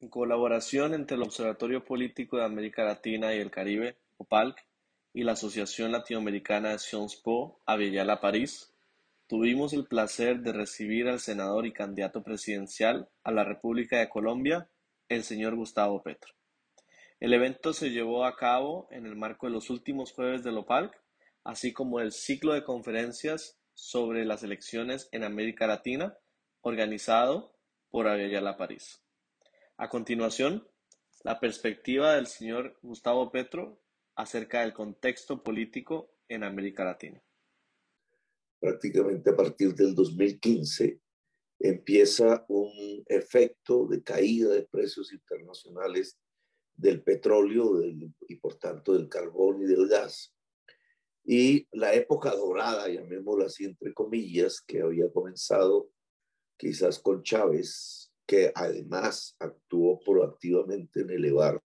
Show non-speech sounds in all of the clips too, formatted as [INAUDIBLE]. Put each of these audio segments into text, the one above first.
en colaboración entre el Observatorio Político de América Latina y el Caribe, OPALC, y la Asociación Latinoamericana de Sciences Po, Avellala París, tuvimos el placer de recibir al senador y candidato presidencial a la República de Colombia, el señor Gustavo Petro. El evento se llevó a cabo en el marco de los últimos jueves del OPALC, así como el ciclo de conferencias sobre las elecciones en América Latina, organizado por Avellala París. A continuación, la perspectiva del señor Gustavo Petro acerca del contexto político en América Latina. Prácticamente a partir del 2015 empieza un efecto de caída de precios internacionales del petróleo y por tanto del carbón y del gas. Y la época dorada, llamémosla así entre comillas, que había comenzado quizás con Chávez, que además actuó proactivamente en elevar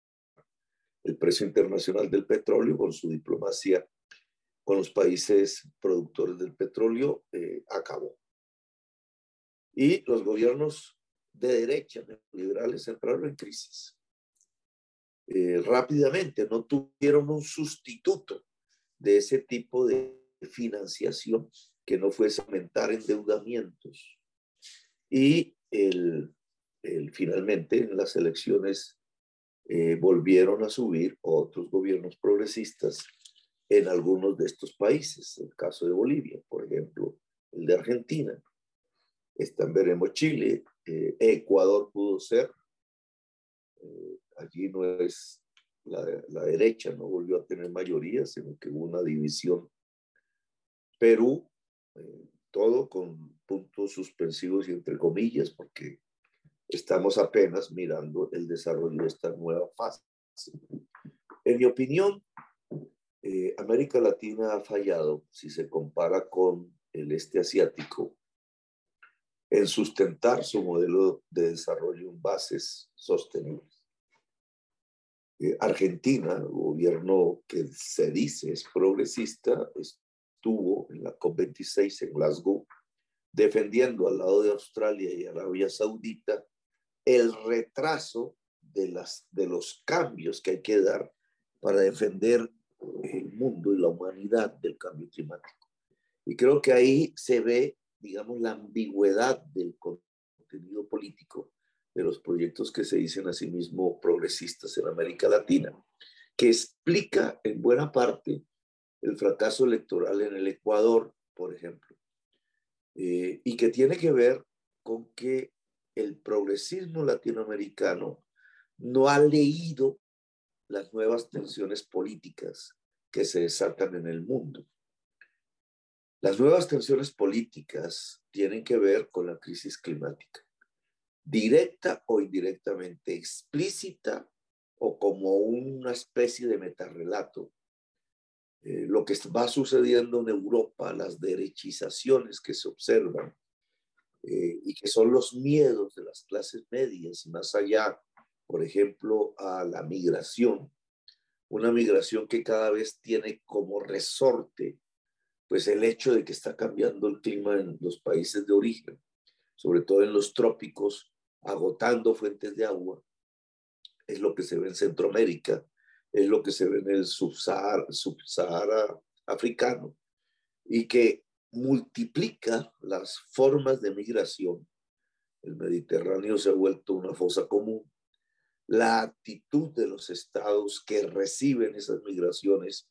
el precio internacional del petróleo con su diplomacia con los países productores del petróleo, eh, acabó. Y los gobiernos de derecha, liberales, entraron en crisis. Eh, rápidamente, no tuvieron un sustituto de ese tipo de financiación que no fuese aumentar endeudamientos. Y el, finalmente en las elecciones eh, volvieron a subir otros gobiernos progresistas en algunos de estos países, el caso de Bolivia, por ejemplo, el de Argentina. Están veremos Chile, eh, Ecuador pudo ser, eh, allí no es la, la, derecha, no volvió a tener mayoría, sino que hubo una división. Perú, eh, todo con puntos suspensivos y entre comillas, porque estamos apenas mirando el desarrollo de esta nueva fase. En mi opinión, eh, América Latina ha fallado si se compara con el este asiático en sustentar su modelo de desarrollo en bases sostenibles. Eh, Argentina, gobierno que se dice es progresista, estuvo en la COP26 en Glasgow defendiendo al lado de Australia y Arabia Saudita el retraso de, las, de los cambios que hay que dar para defender el mundo y la humanidad del cambio climático. Y creo que ahí se ve, digamos, la ambigüedad del contenido político de los proyectos que se dicen a sí mismo progresistas en América Latina, que explica en buena parte el fracaso electoral en el Ecuador, por ejemplo, eh, y que tiene que ver con que el progresismo latinoamericano no ha leído las nuevas tensiones políticas que se desatan en el mundo. Las nuevas tensiones políticas tienen que ver con la crisis climática, directa o indirectamente, explícita o como una especie de metarrelato. Eh, lo que va sucediendo en Europa, las derechizaciones que se observan eh, y que son los miedos de las clases medias, más allá por ejemplo, a la migración, una migración que cada vez tiene como resorte, pues el hecho de que está cambiando el clima en los países de origen, sobre todo en los trópicos, agotando fuentes de agua, es lo que se ve en Centroamérica, es lo que se ve en el subsahara, subsahara africano, y que multiplica las formas de migración. El Mediterráneo se ha vuelto una fosa común la actitud de los estados que reciben esas migraciones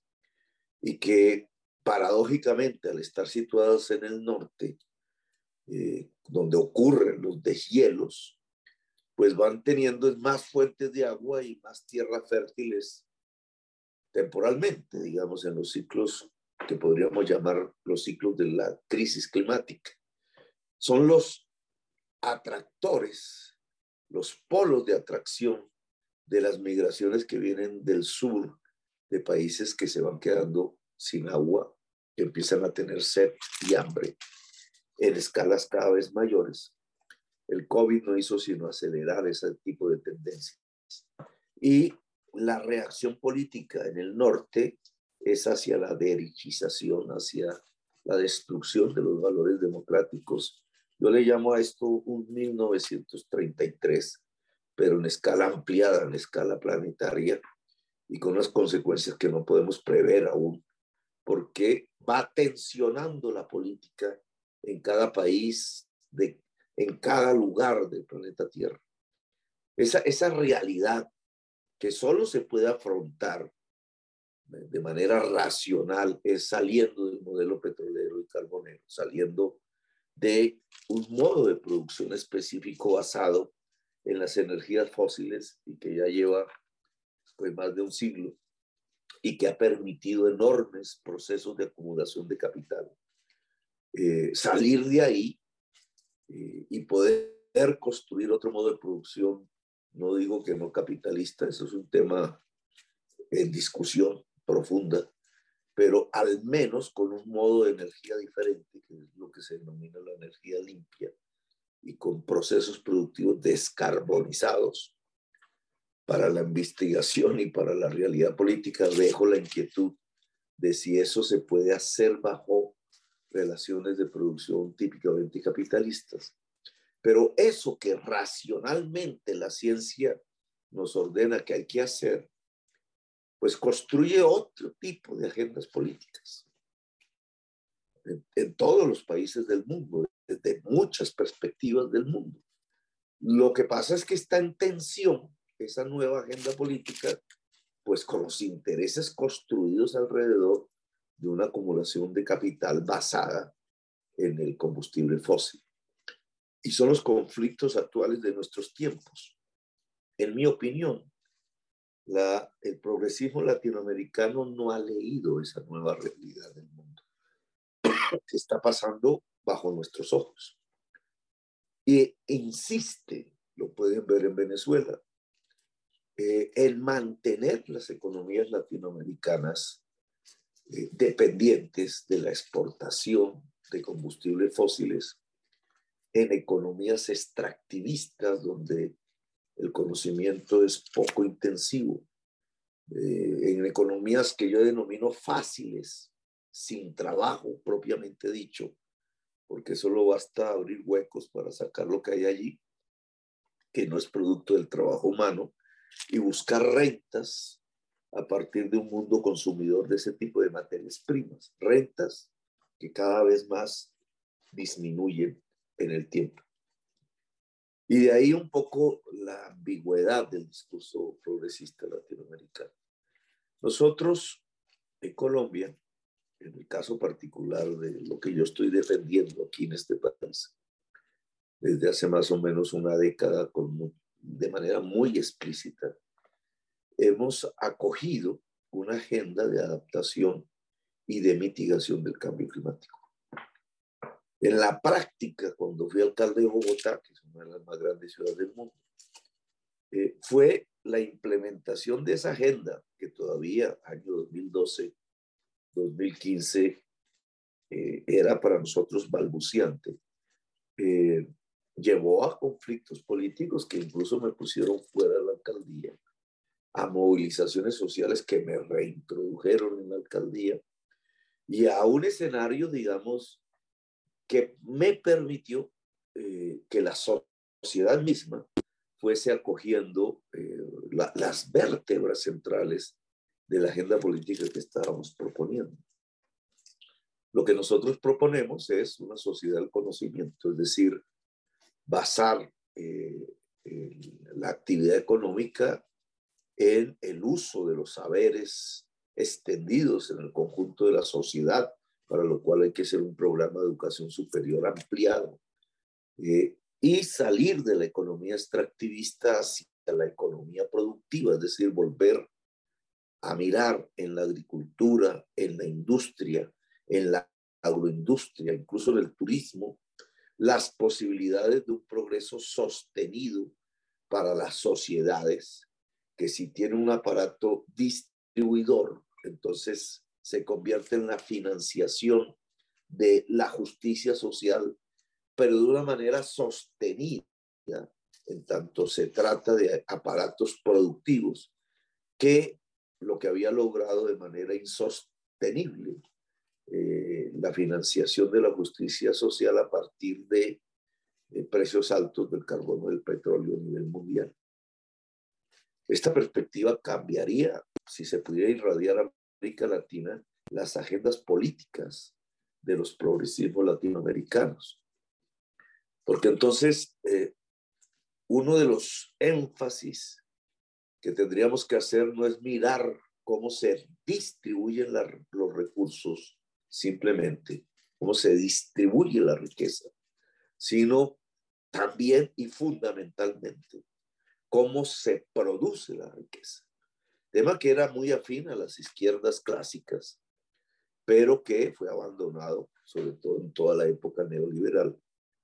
y que paradójicamente al estar situados en el norte, eh, donde ocurren los deshielos, pues van teniendo más fuentes de agua y más tierras fértiles temporalmente, digamos, en los ciclos que podríamos llamar los ciclos de la crisis climática. Son los atractores, los polos de atracción de las migraciones que vienen del sur, de países que se van quedando sin agua, que empiezan a tener sed y hambre en escalas cada vez mayores. El COVID no hizo sino acelerar ese tipo de tendencias. Y la reacción política en el norte es hacia la derechización, hacia la destrucción de los valores democráticos. Yo le llamo a esto un 1933 pero en escala ampliada, en escala planetaria, y con unas consecuencias que no podemos prever aún, porque va tensionando la política en cada país, de, en cada lugar del planeta Tierra. Esa, esa realidad que solo se puede afrontar de manera racional es saliendo del modelo petrolero y carbonero, saliendo de un modo de producción específico basado en las energías fósiles y que ya lleva pues, más de un siglo y que ha permitido enormes procesos de acumulación de capital. Eh, salir de ahí eh, y poder construir otro modo de producción, no digo que no capitalista, eso es un tema en discusión profunda, pero al menos con un modo de energía diferente, que es lo que se denomina la energía limpia, y con procesos productivos descarbonizados. Para la investigación y para la realidad política dejo la inquietud de si eso se puede hacer bajo relaciones de producción típicamente capitalistas. Pero eso que racionalmente la ciencia nos ordena que hay que hacer, pues construye otro tipo de agendas políticas en, todos los países del mundo, desde muchas perspectivas del mundo. Lo que pasa es que está en tensión esa nueva agenda política, pues con los intereses construidos alrededor de una acumulación de capital basada en el combustible fósil. Y son los conflictos actuales de nuestros tiempos. En mi opinión, la, el progresismo latinoamericano no ha leído esa nueva realidad del mundo [COUGHS] que está pasando bajo nuestros ojos. Y insiste, lo pueden ver en Venezuela, eh, en mantener las economías latinoamericanas eh, dependientes de la exportación de combustibles fósiles en economías extractivistas donde el conocimiento es poco intensivo, eh, en economías que yo denomino fáciles, sin trabajo propiamente dicho, porque solo basta abrir huecos para sacar lo que hay allí, que no es producto del trabajo humano, y buscar rentas a partir de un mundo consumidor de ese tipo de materias primas, rentas que cada vez más disminuyen en el tiempo. Y de ahí un poco la ambigüedad del discurso progresista latinoamericano. Nosotros en Colombia, en el caso particular de lo que yo estoy defendiendo aquí en este país, desde hace más o menos una década con, de manera muy explícita, hemos acogido una agenda de adaptación y de mitigación del cambio climático. En la práctica, cuando fui alcalde de Bogotá, que es una de las más grandes ciudades del mundo, eh, fue la implementación de esa agenda que todavía, año 2012, 2015, eh, era para nosotros balbuciante. Eh, llevó a conflictos políticos que incluso me pusieron fuera de la alcaldía, a movilizaciones sociales que me reintrodujeron en la alcaldía y a un escenario, digamos, que me permitió eh, que la sociedad misma fuese acogiendo eh, las vértebras centrales de la agenda política que estábamos proponiendo. Lo que nosotros proponemos es una sociedad del conocimiento, es decir, basar eh, la actividad económica en el uso de los saberes extendidos en el conjunto de la sociedad, para lo cual hay que hacer un programa de educación superior ampliado, eh, y salir de la economía extractivista hacia la economía productiva, es decir, volver a mirar en la agricultura, en la industria, en la agroindustria, incluso en el turismo, las posibilidades de un progreso sostenido para las sociedades, que si tienen un aparato distribuidor, entonces se convierte en la financiación de la justicia social, pero de una manera sostenida, en tanto se trata de aparatos productivos, que lo que había logrado de manera insostenible eh, la financiación de la justicia social a partir de precios altos del carbono y del petróleo a nivel mundial. Esta perspectiva cambiaría, si se pudiera irradiar a América Latina, las agendas políticas de los progresismos latinoamericanos. Porque entonces eh, uno de los énfasis que tendríamos que hacer no es mirar cómo se distribuyen los recursos simplemente, cómo se distribuye la riqueza, sino también y fundamentalmente cómo se produce la riqueza. Tema que era muy afín a las izquierdas clásicas, pero que fue abandonado, sobre todo en toda la época neoliberal,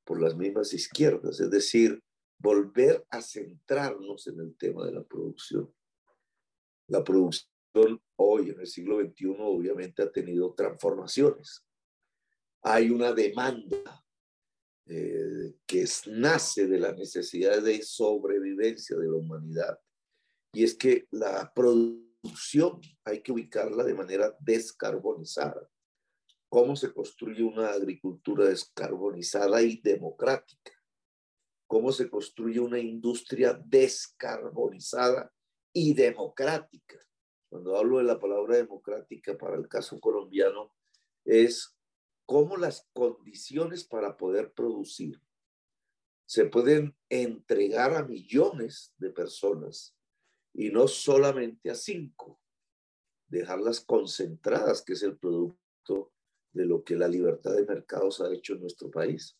por las mismas izquierdas, es decir, volver a centrarnos en el tema de la producción. La producción hoy, en el siglo XXI, obviamente ha tenido transformaciones. Hay una demanda eh, que nace de la necesidad de sobrevivencia de la humanidad. Y es que la producción hay que ubicarla de manera descarbonizada. ¿Cómo se construye una agricultura descarbonizada y democrática? ¿Cómo se construye una industria descarbonizada y democrática? Cuando hablo de la palabra democrática para el caso colombiano, es cómo las condiciones para poder producir se pueden entregar a millones de personas y no solamente a cinco, dejarlas concentradas, que es el producto de lo que la libertad de mercados ha hecho en nuestro país.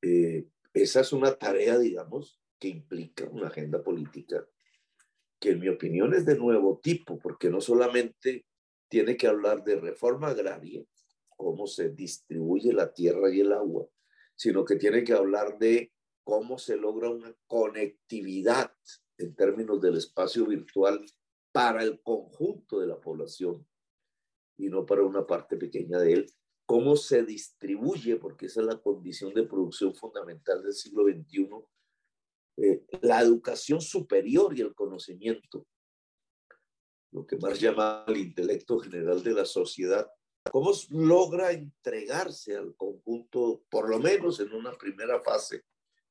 Eh, esa es una tarea, digamos, que implica una agenda política que en mi opinión es de nuevo tipo, porque no solamente tiene que hablar de reforma agraria, cómo se distribuye la tierra y el agua, sino que tiene que hablar de cómo se logra una conectividad en términos del espacio virtual para el conjunto de la población y no para una parte pequeña de él, cómo se distribuye, porque esa es la condición de producción fundamental del siglo XXI, eh, la educación superior y el conocimiento, lo que más llama el intelecto general de la sociedad, cómo logra entregarse al conjunto, por lo menos en una primera fase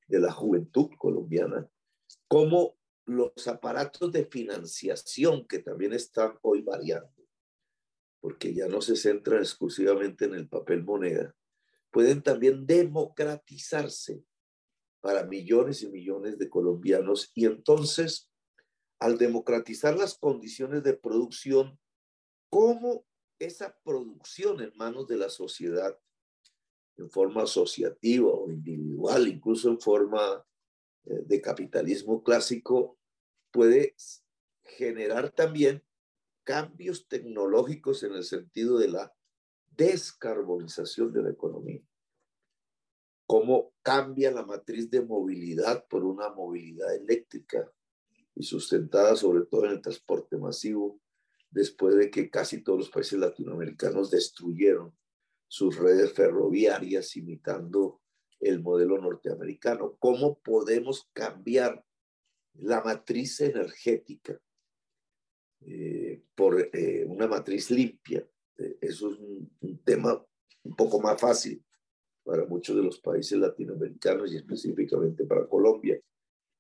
de la juventud colombiana, cómo los aparatos de financiación que también están hoy variando, porque ya no se centran exclusivamente en el papel moneda, pueden también democratizarse para millones y millones de colombianos. Y entonces al democratizar las condiciones de producción, ¿cómo esa producción en manos de la sociedad, en forma asociativa o individual, incluso en forma de capitalismo clásico, puede generar también cambios tecnológicos en el sentido de la descarbonización de la economía. Cómo cambia la matriz de movilidad por una movilidad eléctrica y sustentada sobre todo en el transporte masivo, después de que casi todos los países latinoamericanos destruyeron sus redes ferroviarias imitando el modelo norteamericano. ¿Cómo podemos cambiar la matriz energética eh, por eh, una matriz limpia? Eh, eso es un tema un poco más fácil para muchos de los países latinoamericanos y específicamente para Colombia.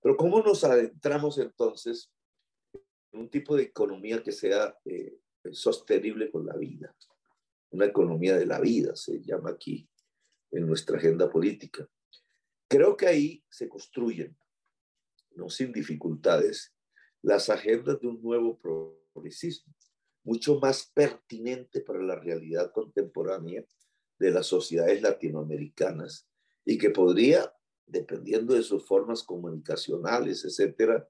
Pero ¿cómo nos adentramos entonces un tipo de economía que sea sostenible con la vida. Una economía de la vida se llama aquí en nuestra agenda política. Creo que ahí se construyen, no sin dificultades, las agendas de un nuevo progresismo, mucho más pertinente para la realidad contemporánea de las sociedades latinoamericanas y que podría, dependiendo de sus formas comunicacionales, etcétera,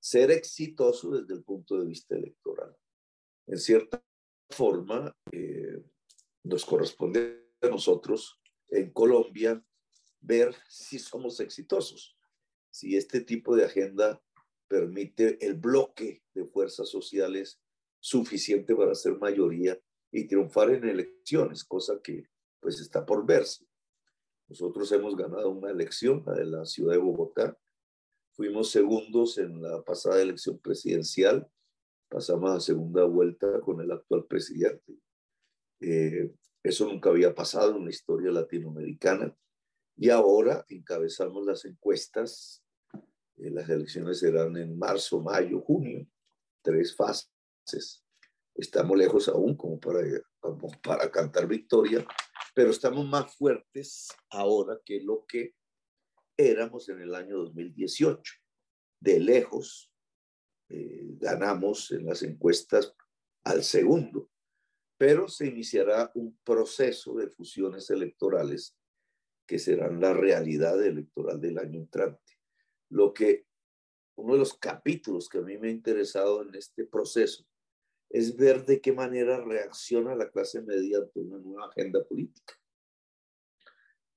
ser exitoso desde el punto de vista electoral. En cierta forma, eh, nos corresponde a nosotros en Colombia ver si somos exitosos, si este tipo de agenda permite el bloque de fuerzas sociales suficiente para ser mayoría y triunfar en elecciones, cosa que pues está por verse. Nosotros hemos ganado una elección, la de la ciudad de Bogotá, Fuimos segundos en la pasada elección presidencial, pasamos a segunda vuelta con el actual presidente. Eh, eso nunca había pasado en la historia latinoamericana. Y ahora encabezamos las encuestas Eh, las elecciones serán en marzo, mayo, junio, tres fases. Estamos lejos aún como para, como para cantar victoria, pero estamos más fuertes ahora que lo que éramos en el año 2018. De lejos eh, ganamos en las encuestas al segundo, pero se iniciará un proceso de fusiones electorales que serán la realidad electoral del año entrante. Lo que uno de los capítulos que a mí me ha interesado en este proceso es ver de qué manera reacciona la clase media ante una nueva agenda política.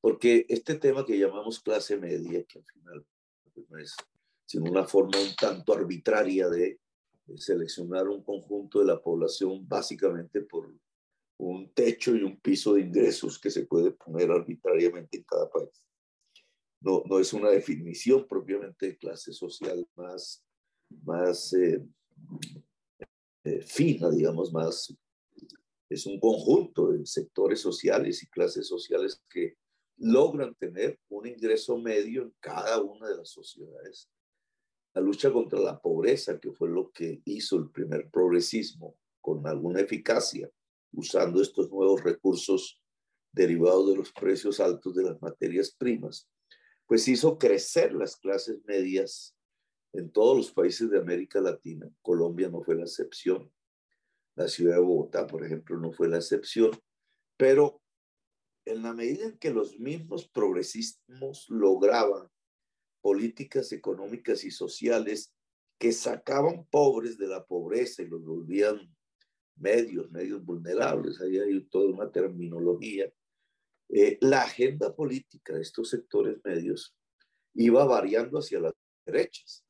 Porque este tema que llamamos clase media, que al final pues, no es sino una forma un tanto arbitraria de seleccionar un conjunto de la población básicamente por un techo y un piso de ingresos que se puede poner arbitrariamente en cada país. No, no es una definición propiamente de clase social más, más eh, eh, fina, digamos, más, es un conjunto de sectores sociales y clases sociales que logran tener un ingreso medio en cada una de las sociedades. La lucha contra la pobreza, que fue lo que hizo el primer progresismo con alguna eficacia, usando estos nuevos recursos derivados de los precios altos de las materias primas, pues hizo crecer las clases medias en todos los países de América Latina. Colombia no fue la excepción. La ciudad de Bogotá, por ejemplo, no fue la excepción. Pero en la medida en que los mismos progresismos lograban políticas económicas y sociales que sacaban pobres de la pobreza y los volvían medios, medios vulnerables, ahí hay toda una terminología. Eh, la agenda política de estos sectores medios iba variando hacia las derechas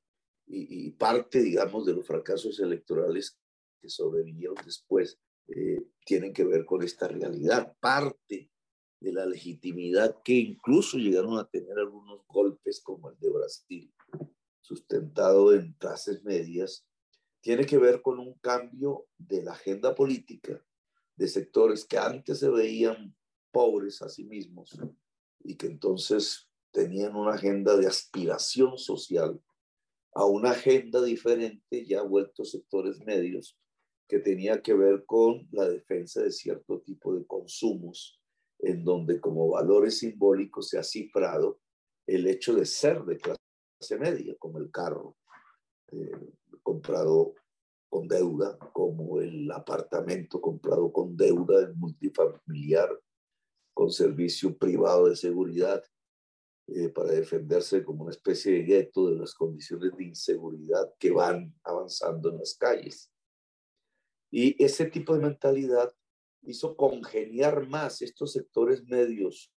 y, parte, digamos, de los fracasos electorales que sobrevinieron después eh, tienen que ver con esta realidad. Parte de la legitimidad que incluso llegaron a tener algunos golpes como el de Brasil, sustentado en clases medias, tiene que ver con un cambio de la agenda política de sectores que antes se veían pobres a sí mismos y que entonces tenían una agenda de aspiración social a una agenda diferente ya vueltos sectores medios que tenía que ver con la defensa de cierto tipo de consumos en donde como valores simbólicos se ha cifrado el hecho de ser de clase media, como el carro, eh, comprado con deuda, como el apartamento comprado con deuda en multifamiliar, con servicio privado de seguridad, eh, para defenderse como una especie de gueto de las condiciones de inseguridad que van avanzando en las calles. Y ese tipo de mentalidad hizo congeniar más estos sectores medios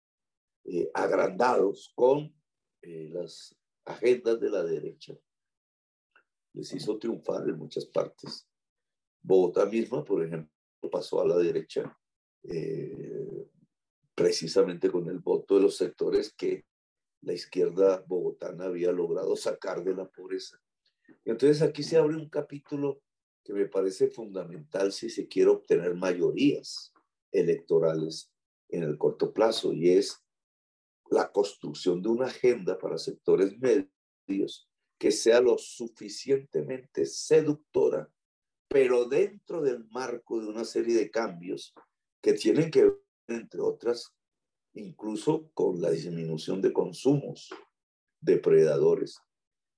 eh, agrandados con eh, las agendas de la derecha les hizo triunfar en muchas partes. Bogotá misma, por ejemplo, pasó a la derecha eh, precisamente con el voto de los sectores que la izquierda bogotana había logrado sacar de la pobreza. entonces aquí se abre un capítulo que me parece fundamental si se quiere obtener mayorías electorales en el corto plazo y es la construcción de una agenda para sectores medios que sea lo suficientemente seductora, pero dentro del marco de una serie de cambios que tienen que ver, entre otras, incluso con la disminución de consumos depredadores,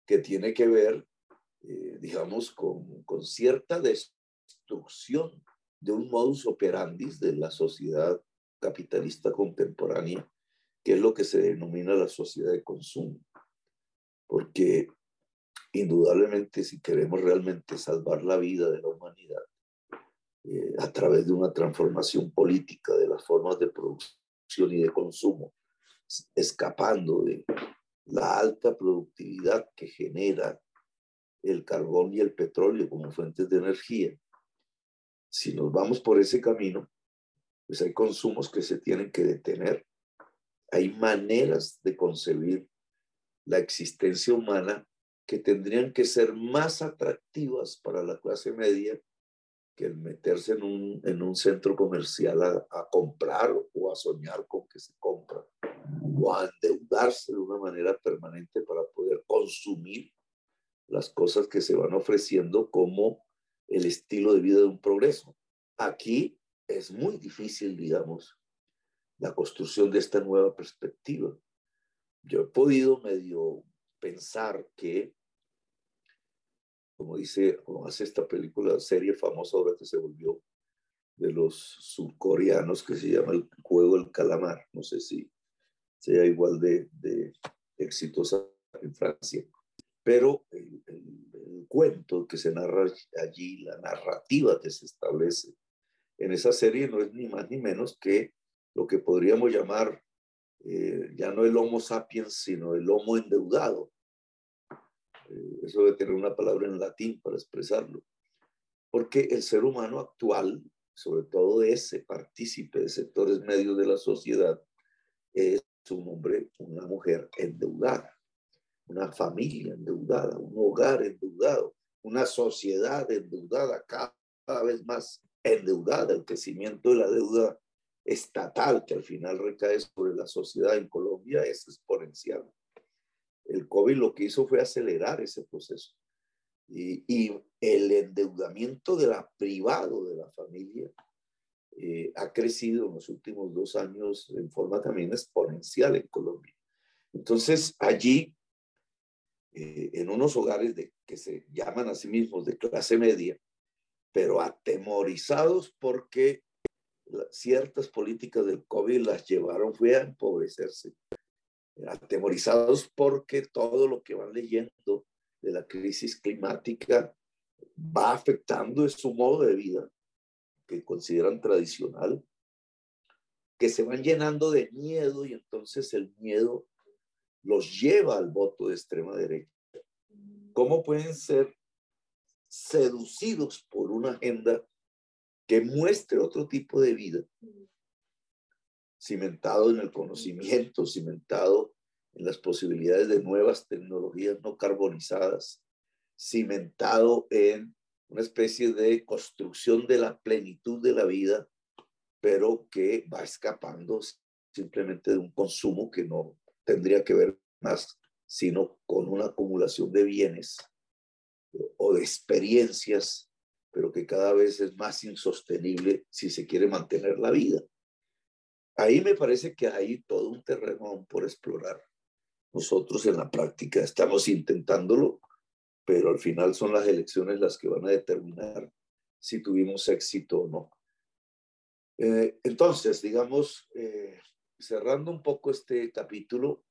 que tiene que ver, eh, digamos, con, con cierta destrucción de un modus operandi de la sociedad capitalista contemporánea, que es lo que se denomina la sociedad de consumo. Porque indudablemente si queremos realmente salvar la vida de la humanidad eh, a través de una transformación política de las formas de producción y de consumo, escapando de la alta productividad que genera el carbón y el petróleo como fuentes de energía. Si nos vamos por ese camino, pues hay consumos que se tienen que detener. Hay maneras de concebir la existencia humana que tendrían que ser más atractivas para la clase media que el meterse en un, en un centro comercial a, a, comprar o a soñar con que se compra o a endeudarse de una manera permanente para poder consumir las cosas que se van ofreciendo como el estilo de vida de un progreso. Aquí es muy difícil, digamos, la construcción de esta nueva perspectiva. Yo he podido medio pensar que, como dice, como hace esta película, serie famosa ahora que se volvió de los surcoreanos que se llama El Juego del Calamar, no sé si sea igual de, de exitosa en Francia, pero el, cuento que se narra allí, la narrativa que se establece en esa serie no es ni más ni menos que lo que podríamos llamar eh, ya no el Homo sapiens, sino el Homo endeudado. Eh, eso debe tener una palabra en latín para expresarlo. Porque el ser humano actual, sobre todo ese partícipe de sectores medios de la sociedad, es un hombre, una mujer endeudada, una familia endeudada, un hogar endeudado, una sociedad endeudada, cada vez más endeudada. El crecimiento de la deuda estatal que al final recae sobre la sociedad en Colombia es exponencial. El COVID lo que hizo fue acelerar ese proceso. Y, y el endeudamiento de la privado de la familia eh, ha crecido en los últimos dos años en forma también exponencial en Colombia. Entonces, allí, eh, en unos hogares de, que se llaman a sí mismos de clase media, pero atemorizados porque ciertas políticas del COVID las llevaron fue a empobrecerse, atemorizados porque todo lo que van leyendo de la crisis climática va afectando su modo de vida que consideran tradicional, que se van llenando de miedo y entonces el miedo los lleva al voto de extrema derecha. ¿Cómo pueden ser seducidos por una agenda que muestre otro tipo de vida, cimentado en el conocimiento, cimentado en las posibilidades de nuevas tecnologías no carbonizadas, cimentado en una especie de construcción de la plenitud de la vida, pero que va escapando simplemente de un consumo que no tendría que ver más sino con una acumulación de bienes o de experiencias pero que cada vez es más insostenible si se quiere mantener la vida. Ahí me parece que hay todo un terreno por explorar. Nosotros en la práctica estamos intentándolo, pero al final son las elecciones las que van a determinar si tuvimos éxito o no. Eh, entonces, digamos, eh, cerrando un poco este capítulo,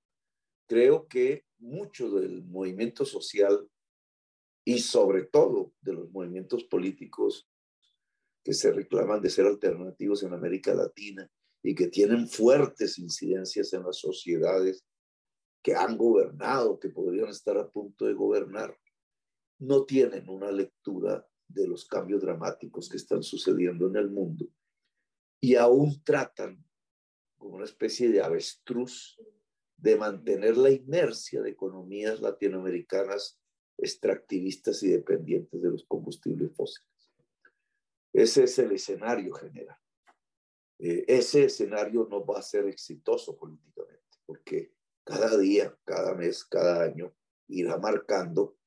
creo que mucho del movimiento social y sobre todo de los movimientos políticos que se reclaman de ser alternativos en América Latina y que tienen fuertes incidencias en las sociedades que han gobernado, que podrían estar a punto de gobernar, no tienen una lectura de los cambios dramáticos que están sucediendo en el mundo y aún tratan como una especie de avestruz de mantener la inercia de economías latinoamericanas extractivistas y dependientes de los combustibles fósiles. Ese es el escenario general. Eh, ese escenario no va a ser exitoso políticamente, porque cada día, cada mes, cada año irá marcando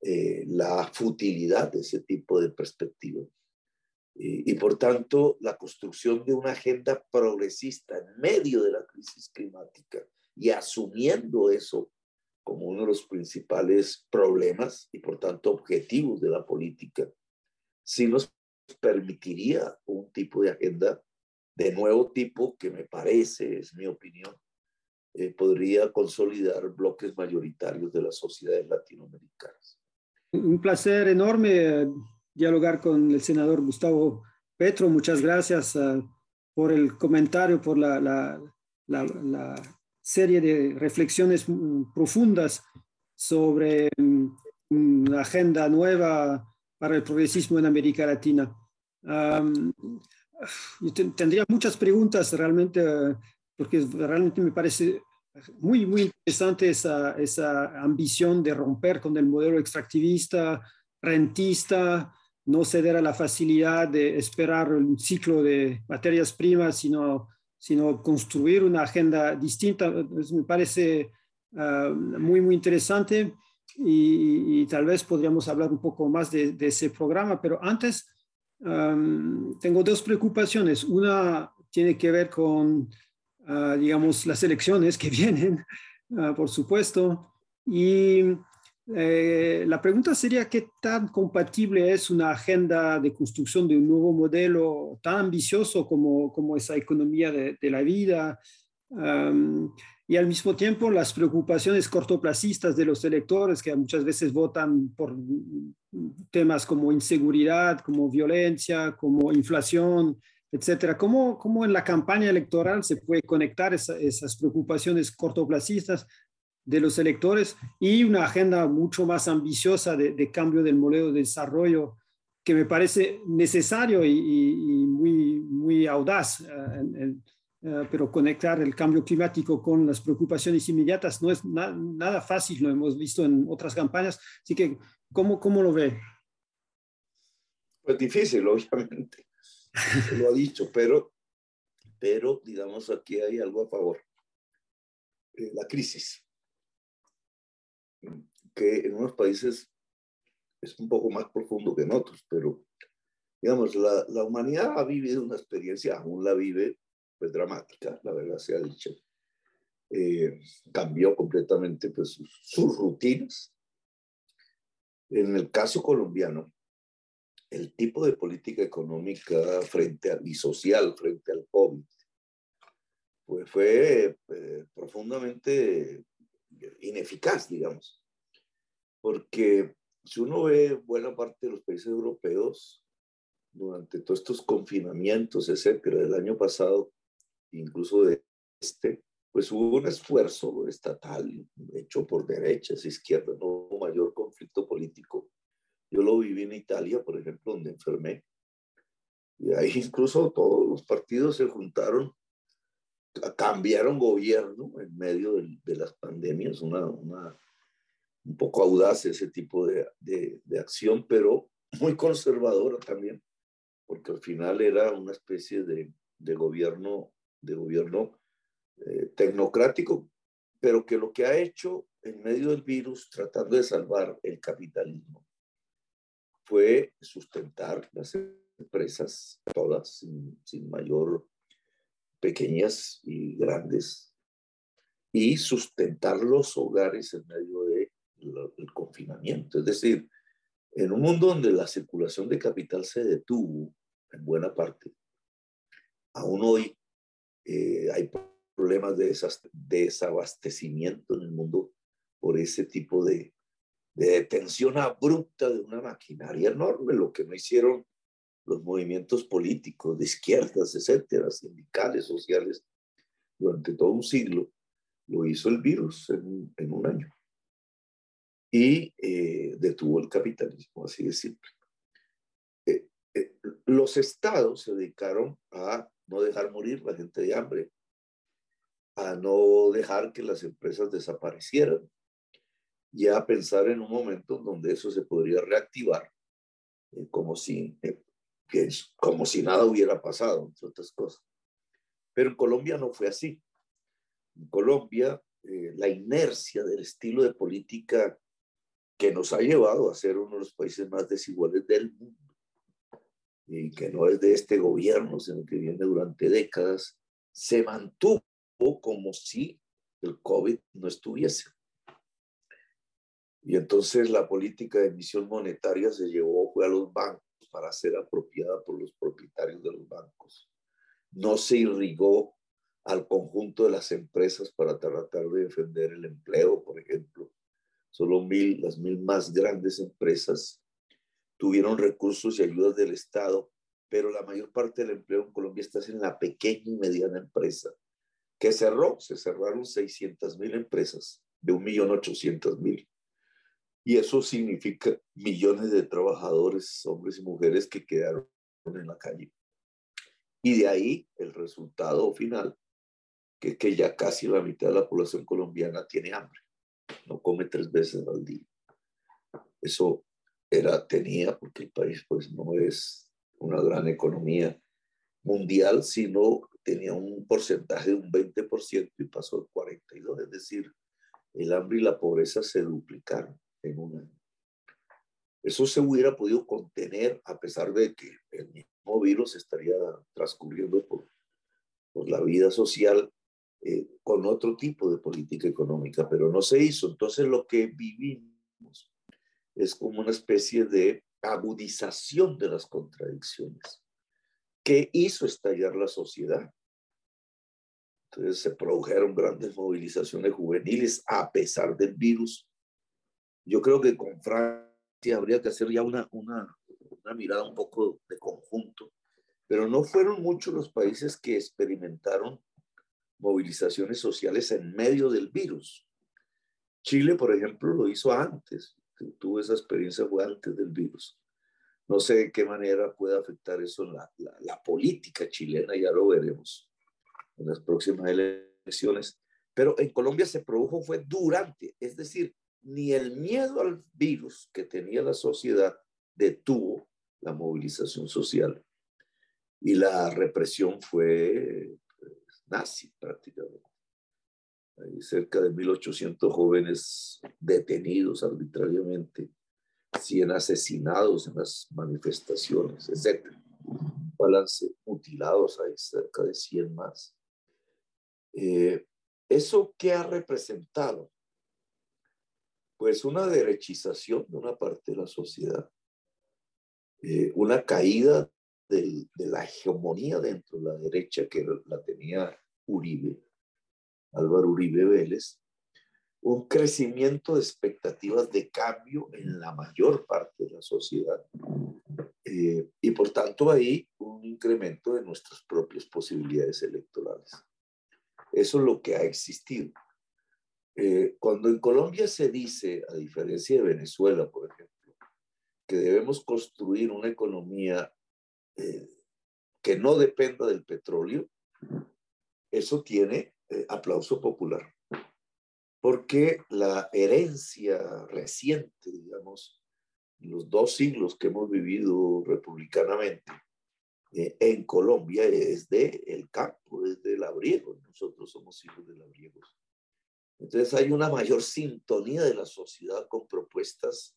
eh, la futilidad de ese tipo de perspectiva. Y, por tanto, la construcción de una agenda progresista en medio de la crisis climática y asumiendo eso como uno de los principales problemas y por tanto objetivos de la política, sí nos permitiría un tipo de agenda de nuevo tipo que me parece, es mi opinión, eh, podría consolidar bloques mayoritarios de las sociedades latinoamericanas. Un placer enorme dialogar con el senador Gustavo Petro. Muchas gracias uh, por el comentario, por la, la, la, la serie de reflexiones mm, profundas sobre mm, una agenda nueva para el progresismo en América Latina. tendría muchas preguntas realmente, porque realmente me parece muy, muy interesante esa, esa ambición de romper con el modelo extractivista, rentista, no ceder a la facilidad de esperar un ciclo de materias primas, sino, sino construir una agenda distinta. me parece ah, muy, muy interesante y, tal vez podríamos hablar un poco más de, ese programa, pero antes tengo dos preocupaciones. Una tiene que ver con, ah, digamos, las elecciones que [LAUGHS] vienen, ah, por supuesto, y eh, la pregunta sería qué tan compatible es una agenda de construcción de un nuevo modelo tan ambicioso como, como esa economía de, la vida y al mismo tiempo las preocupaciones cortoplacistas de los electores que muchas veces votan por temas como inseguridad, como violencia, como inflación, etcétera. ¿Cómo, cómo en la campaña electoral se puede conectar esas preocupaciones cortoplacistas de los electores y una agenda mucho más ambiciosa de, cambio del modelo de desarrollo que me parece necesario y, muy, muy audaz, eh, eh, pero conectar el cambio climático con las preocupaciones inmediatas no es nada fácil, lo hemos visto en otras campañas, así que ¿cómo, cómo lo ve? Pues difícil, obviamente, lo ha dicho, pero, pero digamos aquí hay algo a favor. Eh, la crisis que en unos países es un poco más profundo que en otros, pero digamos, la, la humanidad ha vivido una experiencia, aún la vive, pues dramática, la verdad sea dicha. Eh, cambió completamente pues, sus, sus rutinas. En el caso colombiano, el tipo de política económica frente a, y social frente al COVID pues fue eh, profundamente ineficaz, digamos. Porque si uno ve buena parte de los países europeos, durante todos estos confinamientos, etcétera, del año pasado, incluso de este, pues hubo un esfuerzo estatal hecho por derechas, izquierdas, no hubo mayor conflicto político. Yo lo viví en Italia, por ejemplo, donde enfermé. Y ahí incluso todos los partidos se juntaron cambiaron gobierno en medio de, las pandemias, una, un poco audaz ese tipo de, de, acción, pero muy conservadora también, porque al final era una especie de, gobierno, de gobierno eh, tecnocrático, pero que lo que ha hecho en medio del virus, tratando de salvar el capitalismo, fue sustentar las empresas todas sin, sin mayor pequeñas y grandes, y sustentar los hogares en medio del confinamiento. Es decir, en un mundo donde la circulación de capital se detuvo en buena parte, aún hoy eh, hay problemas de desabastecimiento en el mundo por ese tipo de, de detención abrupta de una maquinaria enorme, lo que no hicieron los movimientos políticos de izquierdas, etcétera, sindicales, sociales, durante todo un siglo, lo hizo el virus en, en un año. Y eh, detuvo el capitalismo, así de simple. Eh, eh, los estados se dedicaron a no dejar morir la gente de hambre, a no dejar que las empresas desaparecieran y a pensar en un momento donde eso se podría reactivar, como si que es como si nada hubiera pasado, entre otras cosas. Pero en Colombia no fue así. En Colombia, eh, la inercia del estilo de política que nos ha llevado a ser uno de los países más desiguales del mundo, y que no es de este gobierno, sino que viene durante décadas, se mantuvo como si el COVID no estuviese. Y entonces la política de emisión monetaria se llevó fue a los bancos para ser apropiada por los propietarios de los bancos. No se irrigó al conjunto de las empresas para tratar de defender el empleo, por ejemplo. Solo las mil más grandes empresas tuvieron recursos y ayudas del Estado, pero la mayor parte del empleo en Colombia está en la pequeña y mediana empresa, que cerró, se cerraron 600 mil empresas de 1.800.000. Y eso significa millones de trabajadores, hombres y mujeres, que quedaron en la calle. Y de ahí el resultado final, que, que ya casi la mitad de la población colombiana tiene hambre, no come tres veces al día. Eso era, tenía, porque el país pues no es una gran economía mundial, sino tenía un porcentaje de un 20% y pasó al 42%, es decir, el hambre y la pobreza se duplicaron Eso se hubiera podido contener a pesar de que el mismo virus estaría transcurriendo por, por la vida social eh, con otro tipo de política económica, pero no se hizo. Entonces lo que vivimos es como una especie de agudización de las contradicciones que hizo estallar la sociedad. Entonces se produjeron grandes movilizaciones juveniles a pesar del virus. Yo creo que con Francia habría que hacer ya una, una, una mirada un poco de conjunto, pero no fueron muchos los países que experimentaron movilizaciones sociales en medio del virus. Chile, por ejemplo, lo hizo antes, tuvo esa experiencia fue antes del virus. No sé de qué manera puede afectar eso la, la, la política chilena, ya lo veremos en las próximas elecciones. Pero en Colombia se produjo fue durante, es decir, ni el miedo al virus que tenía la sociedad detuvo la movilización social y la represión fue pues, nazi prácticamente. Hay cerca de 1.800 jóvenes detenidos arbitrariamente, 100 asesinados en las manifestaciones, etc. Balance mutilados, hay cerca de 100 más. Eh, ¿Eso qué ha representado? Pues una derechización de una parte de la sociedad, eh, una caída de la hegemonía dentro de la derecha que la tenía Uribe, Álvaro Uribe Vélez, un crecimiento de expectativas de cambio en la mayor parte de la sociedad eh, y por tanto ahí un incremento de nuestras propias posibilidades electorales. Eso es lo que ha existido. Eh, cuando en Colombia se dice, a diferencia de Venezuela, por ejemplo, que debemos construir una economía eh, que no dependa del petróleo, eso tiene eh, aplauso popular. Porque la herencia reciente, digamos, los dos siglos que hemos vivido republicanamente, eh, en Colombia es de el campo, es de labriego. Nosotros somos hijos de labriegos. Entonces hay una mayor sintonía de la sociedad con propuestas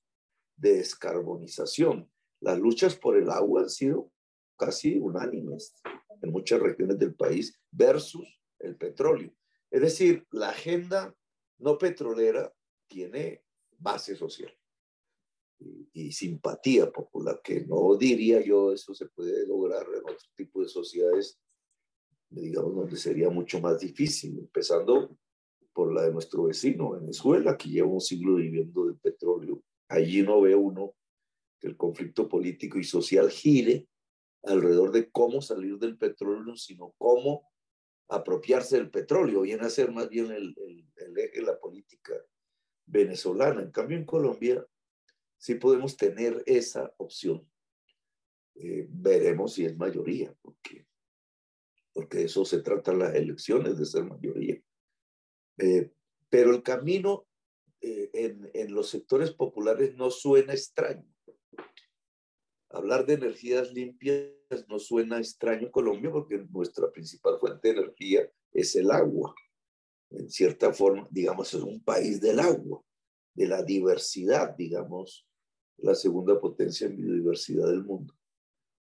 de descarbonización. Las luchas por el agua han sido casi unánimes en muchas regiones del país versus el petróleo. Es decir, la agenda no petrolera tiene base social y, simpatía popular, que no diría yo eso se puede lograr en otro tipo de sociedades, digamos, donde sería mucho más difícil, empezando por la de nuestro vecino, Venezuela, que lleva un siglo viviendo del petróleo. Allí no ve uno que el conflicto político y social gire alrededor de cómo salir del petróleo, sino cómo apropiarse del petróleo, viene a ser más bien el, el eje de la política venezolana. En cambio, en Colombia sí podemos tener esa opción. Eh, veremos si es mayoría, porque, porque de eso se tratan las elecciones, de ser mayoría. Eh, pero el camino eh, en, en los sectores populares no suena extraño. Hablar de energías limpias no suena extraño en Colombia porque nuestra principal fuente de energía es el agua. En cierta forma, digamos, es un país del agua, de la diversidad, digamos, la segunda potencia en biodiversidad del mundo,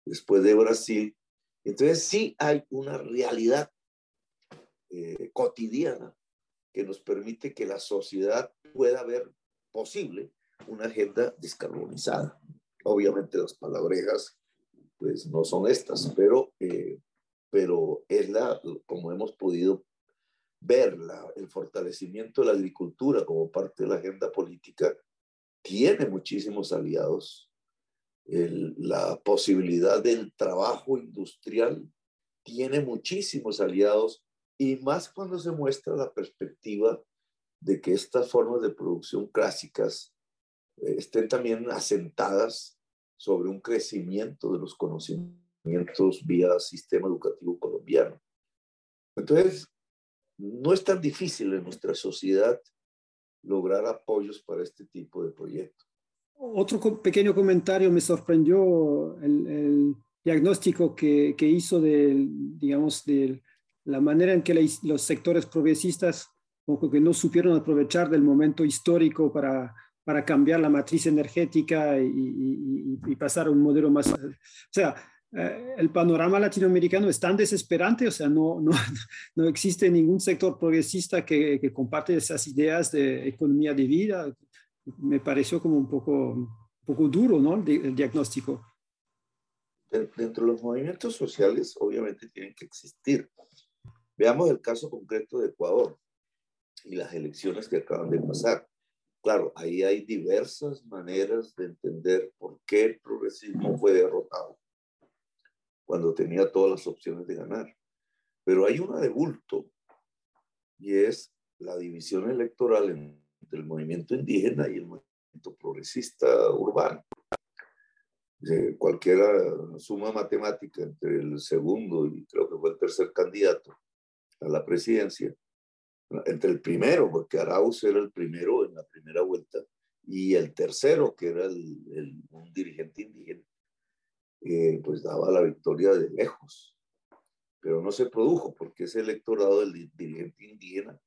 después de Brasil. Entonces sí hay una realidad eh, cotidiana que nos permite que la sociedad pueda ver posible una agenda descarbonizada. Obviamente las palabrejas pues no son estas, pero, eh, pero es la, como hemos podido ver, la, el fortalecimiento de la agricultura como parte de la agenda política tiene muchísimos aliados. la posibilidad del trabajo industrial tiene muchísimos aliados y más cuando se muestra la perspectiva de que estas formas de producción clásicas eh, estén también asentadas sobre un crecimiento de los conocimientos vía sistema educativo colombiano. Entonces, no es tan difícil en nuestra sociedad lograr apoyos para este tipo de proyectos. otro pequeño comentario me sorprendió el, diagnóstico que, que, hizo de, digamos, de la manera en que los sectores progresistas como que no supieron aprovechar del momento histórico para, para cambiar la matriz energética y, y, pasar a un modelo más... O sea, eh, el panorama latinoamericano es tan desesperante, o sea, no, no, no existe ningún sector progresista que, que comparte esas ideas de economía de vida, me pareció como un poco, un poco duro, ¿no? El, diagnóstico. Dentro de los movimientos sociales, obviamente, tienen que existir. Veamos el caso concreto de Ecuador y las elecciones que acaban de pasar. Claro, ahí hay diversas maneras de entender por qué el progresismo fue derrotado cuando tenía todas las opciones de ganar. Pero hay una de bulto y es la división electoral en del movimiento indígena y el movimiento progresista urbano. cualquiera suma matemática entre el segundo y creo que fue el tercer candidato a la presidencia, entre el primero, porque Arauz era el primero en la primera vuelta, y el tercero, que era un dirigente indígena, eh, pues daba la victoria de lejos. Pero no se produjo porque ese electorado del dirigente indígena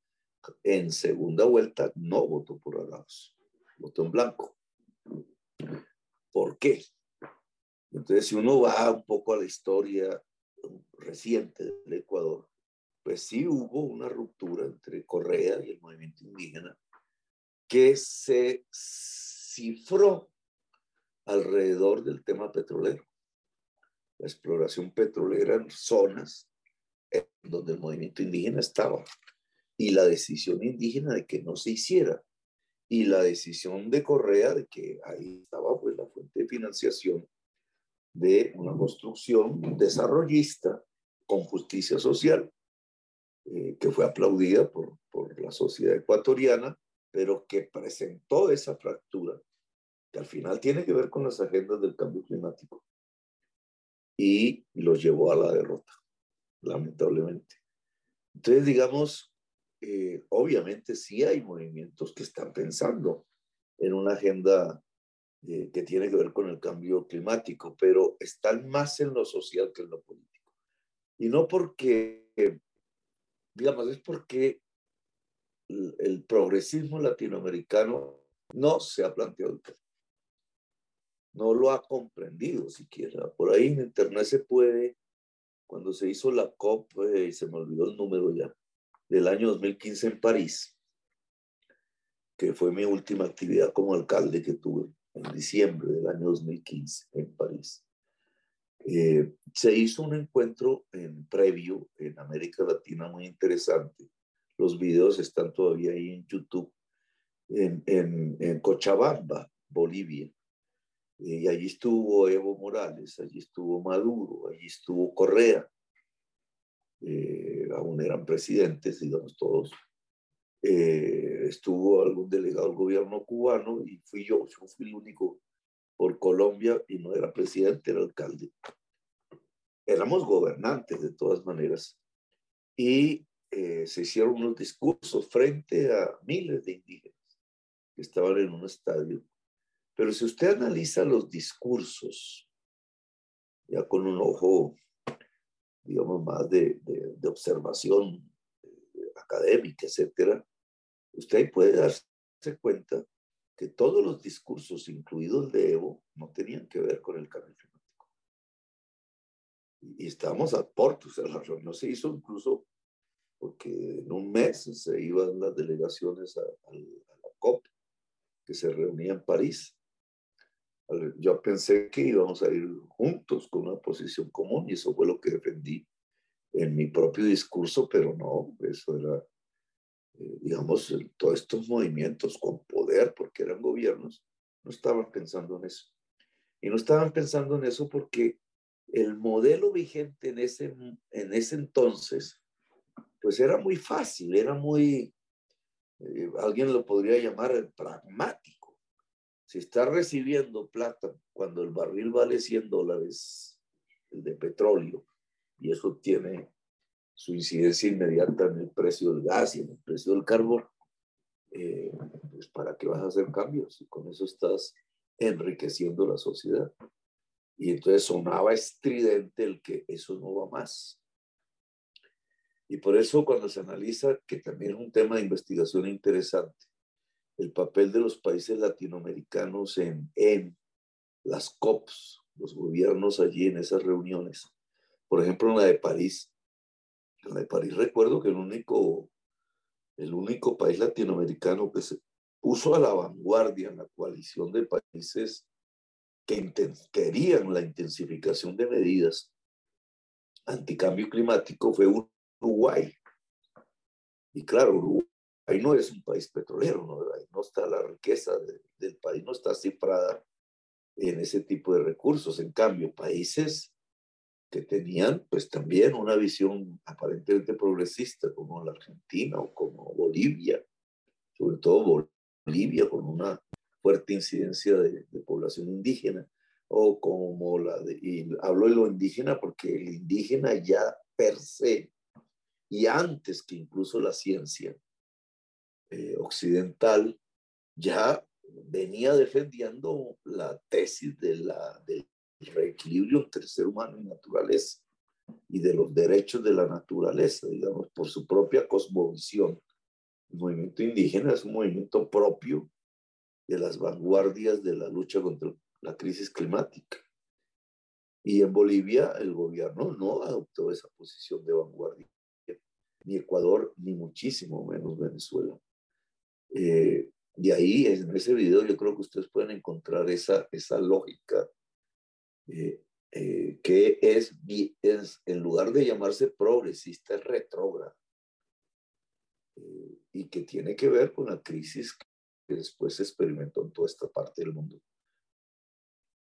en segunda vuelta no votó por Arauz, votó en blanco. ¿Por qué? Entonces, si uno va un poco a la historia reciente del Ecuador, pues sí hubo una ruptura entre Correa y el movimiento indígena que se cifró alrededor del tema petrolero. La exploración petrolera en zonas en donde el movimiento indígena estaba y la decisión indígena de que no se hiciera y la decisión de Correa de que ahí estaba pues la fuente de financiación de una construcción desarrollista con justicia social eh, que fue aplaudida por, por la sociedad ecuatoriana pero que presentó esa fractura que al final tiene que ver con las agendas del cambio climático y los llevó a la derrota, lamentablemente. Entonces, digamos, eh, obviamente sí hay movimientos que están pensando en una agenda eh, que tiene que ver con el cambio climático, pero están más en lo social que en lo político. Y no porque, digamos, es porque el, progresismo latinoamericano no se ha planteado el No lo ha comprendido siquiera. Por ahí en Internet se puede, cuando se hizo la COP, eh, se me olvidó el número ya, del año 2015 en París, que fue mi última actividad como alcalde que tuve en diciembre del año 2015 en París. Eh, se hizo un encuentro en previo en América Latina muy interesante. Los videos están todavía ahí en YouTube, en, Cochabamba, Bolivia. Y allí estuvo Evo Morales, allí estuvo Maduro, allí estuvo Correa, eh, aún eran presidentes, digamos todos. Eh, estuvo algún delegado del gobierno cubano y fui yo, yo fui el único por Colombia y no era presidente, era alcalde. Éramos gobernantes de todas maneras. Y eh, se hicieron unos discursos frente a miles de indígenas que estaban en un estadio. Pero si usted analiza los discursos, ya con un ojo digamos, más de, de, observación eh, académica, etcétera, usted puede darse cuenta que todos los discursos, incluidos el de Evo, no tenían que ver con el cambio climático. Y, estábamos a porto, o sea, la reunión se hizo incluso porque en un mes se iban las delegaciones a, a la COP, que se reunía en París, yo pensé que íbamos a ir juntos con una posición común y eso fue lo que defendí en mi propio discurso, pero no, eso era, digamos, todos estos movimientos con poder, porque eran gobiernos, no estaban pensando en eso. Y no estaban pensando en eso porque el modelo vigente en ese, en ese entonces, pues era muy fácil, era muy, eh, alguien lo podría llamar pragmático si está recibiendo plata cuando el barril vale 100 dólares, el de petróleo, y eso tiene su incidencia inmediata en el precio del gas y en el precio del carbón, eh, pues para qué vas a hacer cambios y con eso estás enriqueciendo la sociedad. Y entonces sonaba estridente el que eso no va más. Y por eso cuando se analiza, que también es un tema de investigación interesante, el papel de los países latinoamericanos en, en las COPs, los gobiernos allí en esas reuniones. Por ejemplo, en la de París. La de París recuerdo que el único, el único país latinoamericano que se puso a la vanguardia en la coalición de países que querían la intensificación de medidas anticambio climático fue Uruguay. Y claro, Uruguay no es un país petrolero, no, no está la riqueza del país, no está cifrada en ese tipo de recursos. En cambio, países que tenían pues también una visión aparentemente progresista como la Argentina o como Bolivia, sobre todo Bolivia con una fuerte incidencia de, población indígena, o como la de, y hablo de lo indígena porque el indígena ya per se, y antes que incluso la ciencia eh, occidental, ya venía defendiendo la tesis de la, del reequilibrio entre ser humano y naturaleza y de los derechos de la naturaleza, digamos, por su propia cosmovisión. El movimiento indígena es un movimiento propio de las vanguardias de la lucha contra la crisis climática. Y en Bolivia el gobierno no adoptó esa posición de vanguardia, ni Ecuador, ni muchísimo menos Venezuela. Eh, y ahí en ese video yo creo que ustedes pueden encontrar esa, esa lógica eh, eh, que es, es, en lugar de llamarse progresista, es retrógrada. Eh, y que tiene que ver con la crisis que después se experimentó en toda esta parte del mundo.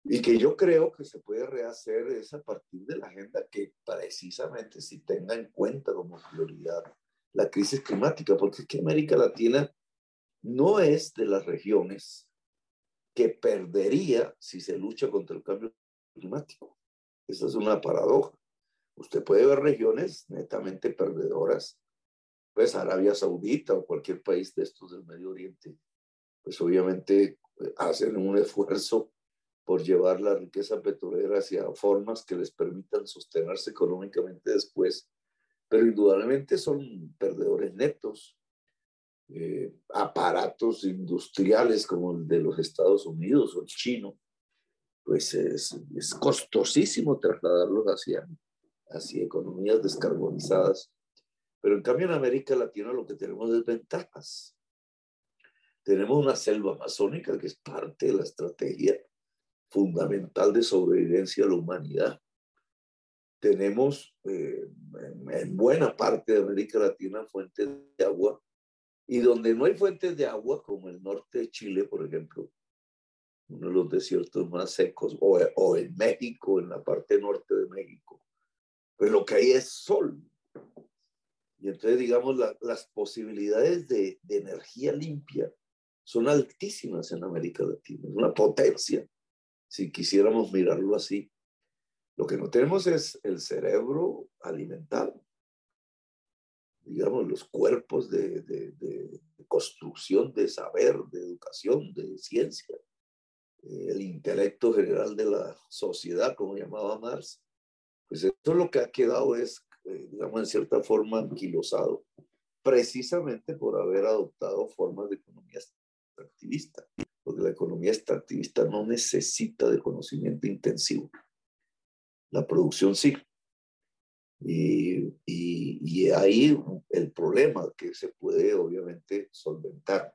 Y que yo creo que se puede rehacer es a partir de la agenda que precisamente si tenga en cuenta como prioridad la crisis climática, porque es que América Latina no es de las regiones que perdería si se lucha contra el cambio climático. Esa es una paradoja. Usted puede ver regiones netamente perdedoras, pues Arabia Saudita o cualquier país de estos del Medio Oriente, pues obviamente eh, hacen un esfuerzo por llevar la riqueza petrolera hacia formas que les permitan sostenerse económicamente después, pero indudablemente son perdedores netos. Eh, aparatos industriales como el de los Estados Unidos o el chino, pues es, es costosísimo trasladarlos hacia, hacia economías descarbonizadas. Pero en cambio en América Latina lo que tenemos es ventajas. Tenemos una selva amazónica que es parte de la estrategia fundamental de sobrevivencia de la humanidad. Tenemos eh, en buena parte de América Latina fuentes de agua y donde no hay fuentes de agua, como el norte de Chile, por ejemplo, uno de los desiertos más secos, o, o en México, en la parte norte de México, pues lo que hay es sol. Y entonces, digamos, las posibilidades de, de energía limpia son altísimas en América Latina, es una potencia, si quisiéramos mirarlo así. Lo que no tenemos es el cerebro alimentado digamos, los cuerpos de, de, construcción de saber, de educación, de ciencia, el intelecto general de la sociedad, como llamaba Marx, pues eso lo que ha quedado es, eh, digamos, en cierta forma anquilosado, precisamente por haber adoptado formas de economía extractivista, porque la economía extractivista no necesita de conocimiento intensivo. La producción sí, y, ahí el problema que se puede obviamente solventar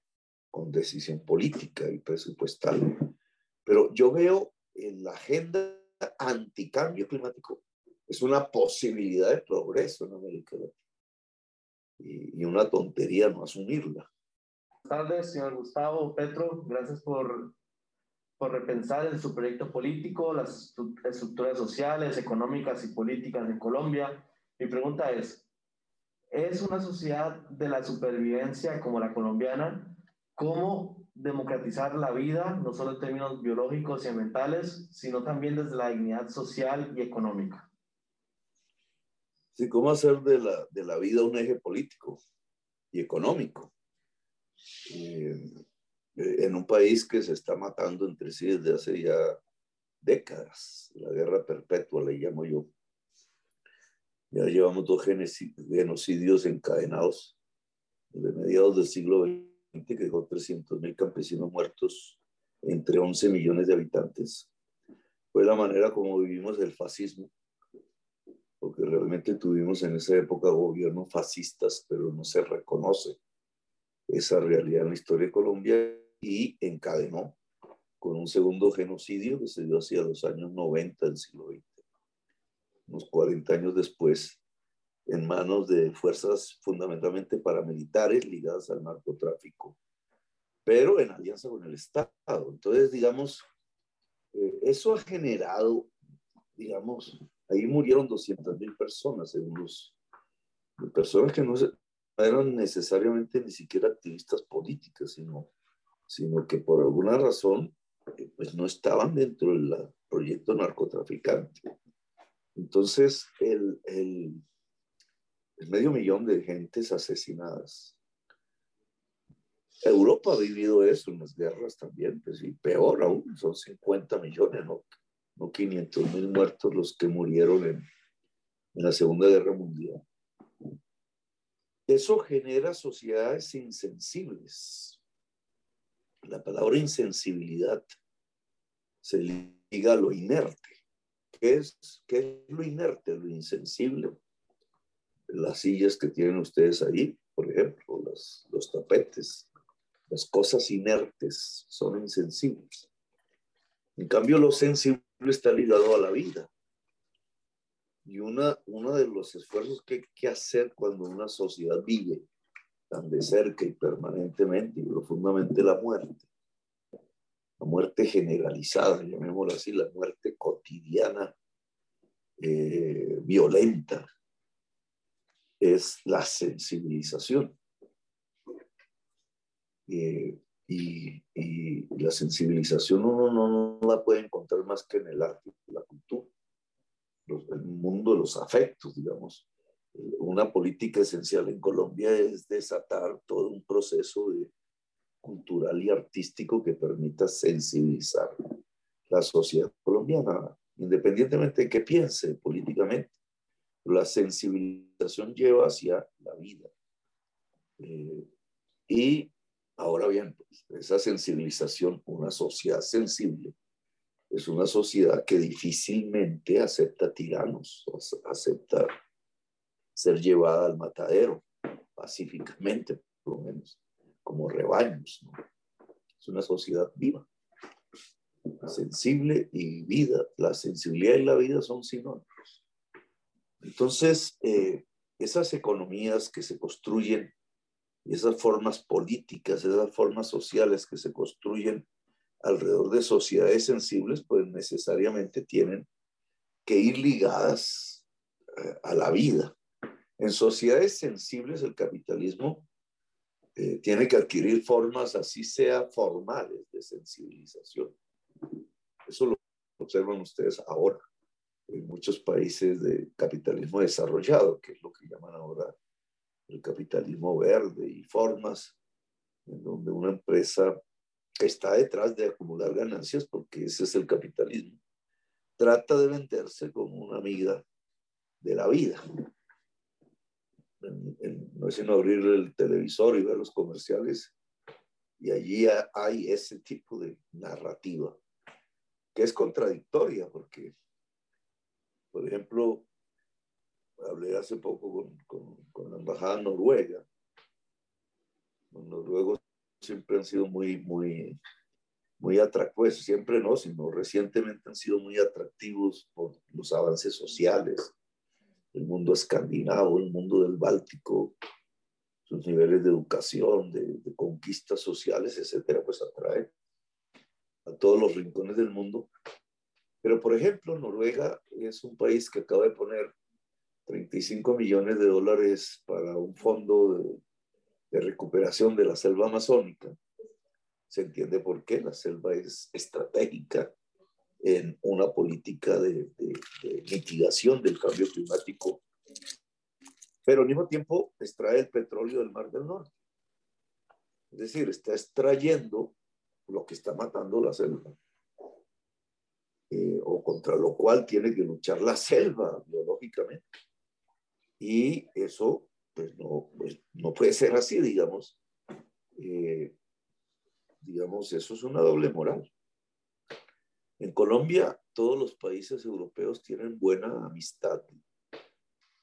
con decisión política y presupuestal. Pero yo veo en la agenda anticambio climático es una posibilidad de progreso en América Latina y, y una tontería no asumirla. Buenas tardes, señor Gustavo Petro. Gracias por por repensar en su proyecto político, las estructuras sociales, económicas y políticas en Colombia. Mi pregunta es, ¿es una sociedad de la supervivencia como la colombiana? ¿Cómo democratizar la vida, no solo en términos biológicos y ambientales, sino también desde la dignidad social y económica? Sí, ¿cómo hacer de la, de la vida un eje político y económico? Eh, eh, en un país que se está matando entre sí desde hace ya décadas. La guerra perpetua le llamo yo. Ya llevamos dos genocidios encadenados de mediados del siglo XX que dejó 300 mil campesinos muertos entre 11 millones de habitantes. Fue la manera como vivimos el fascismo, porque realmente tuvimos en esa época gobiernos fascistas, pero no se reconoce esa realidad en la historia de Colombia y encadenó con un segundo genocidio que se dio hacia los años 90 del siglo XX. Unos 40 años después, en manos de fuerzas fundamentalmente paramilitares ligadas al narcotráfico, pero en alianza con el Estado. Entonces, digamos, eh, eso ha generado, digamos, ahí murieron 200 mil personas, según los, personas que no, eran necesariamente ni siquiera activistas políticas, sino, sino que por alguna razón eh, pues no estaban dentro del proyecto narcotraficante. Entonces, el, el medio millón de gentes asesinadas. Europa ha vivido eso en las guerras también, pues, y peor aún, son 50 millones, no, no 500 mil muertos los que murieron en, en la Segunda Guerra Mundial. Eso genera sociedades insensibles. La palabra insensibilidad se liga a lo inerte. ¿Qué es, qué es lo inerte, lo insensible? Las sillas que tienen ustedes ahí, por ejemplo, los tapetes, las cosas inertes son insensibles. En cambio, lo sensible está ligado a la vida. Y una, uno de los esfuerzos que hay que hacer cuando una sociedad vive tan de cerca y permanentemente y profundamente la muerte, la muerte generalizada, llamémosla así, la muerte cotidiana, eh, violenta, es la sensibilización. Eh, y, la sensibilización uno no, la puede encontrar más que en el arte, la cultura, el mundo de los afectos, digamos. Una política esencial en Colombia es desatar todo un proceso de, cultural y artístico que permita sensibilizar la sociedad colombiana, independientemente de qué piense políticamente la sensibilización lleva hacia la vida. Eh, y ahora bien, pues, esa sensibilización, una sociedad sensible, es una sociedad que difícilmente acepta tiranos, acepta ser llevada al matadero pacíficamente, por lo menos, como rebaños. Es una sociedad viva, sensible y vida. La sensibilidad y la vida son sinónimos. Entonces, eh, esas economías que se construyen, esas formas políticas, esas formas sociales que se construyen alrededor de sociedades sensibles, pues necesariamente tienen que ir ligadas eh, a la vida. En sociedades sensibles el capitalismo eh, tiene que adquirir formas, así sea formales, de sensibilización. Eso lo observan ustedes ahora en muchos países de capitalismo desarrollado, que es lo que llaman ahora el capitalismo verde y formas en donde una empresa que está detrás de acumular ganancias, porque ese es el capitalismo, trata de venderse como una amiga de la vida. no es sino abrir el televisor y ver los comerciales y allí hay ese tipo de narrativa que es contradictoria porque por ejemplo, hablé hace poco con, la embajada noruega. Los noruegos siempre han sido muy, muy, muy atractivos, siempre no, sino recientemente han sido muy atractivos por los avances sociales, el mundo escandinavo, el mundo del Báltico, sus niveles de educación, de, de conquistas sociales, etcétera, pues atrae a todos los rincones del mundo pero, por ejemplo, Noruega es un país que acaba de poner 35 millones de dólares para un fondo de, recuperación de la selva amazónica. Se entiende por qué la selva es estratégica en una política de, de, mitigación del cambio climático, pero al mismo tiempo extrae el petróleo del Mar del Norte. Es decir, está extrayendo que está matando la selva. Eh, o contra lo cual tiene que luchar la selva biológicamente. Y eso, pues no, pues, no puede ser así, digamos. Eh, digamos, eso es una doble moral. En Colombia, todos los países europeos tienen buena amistad.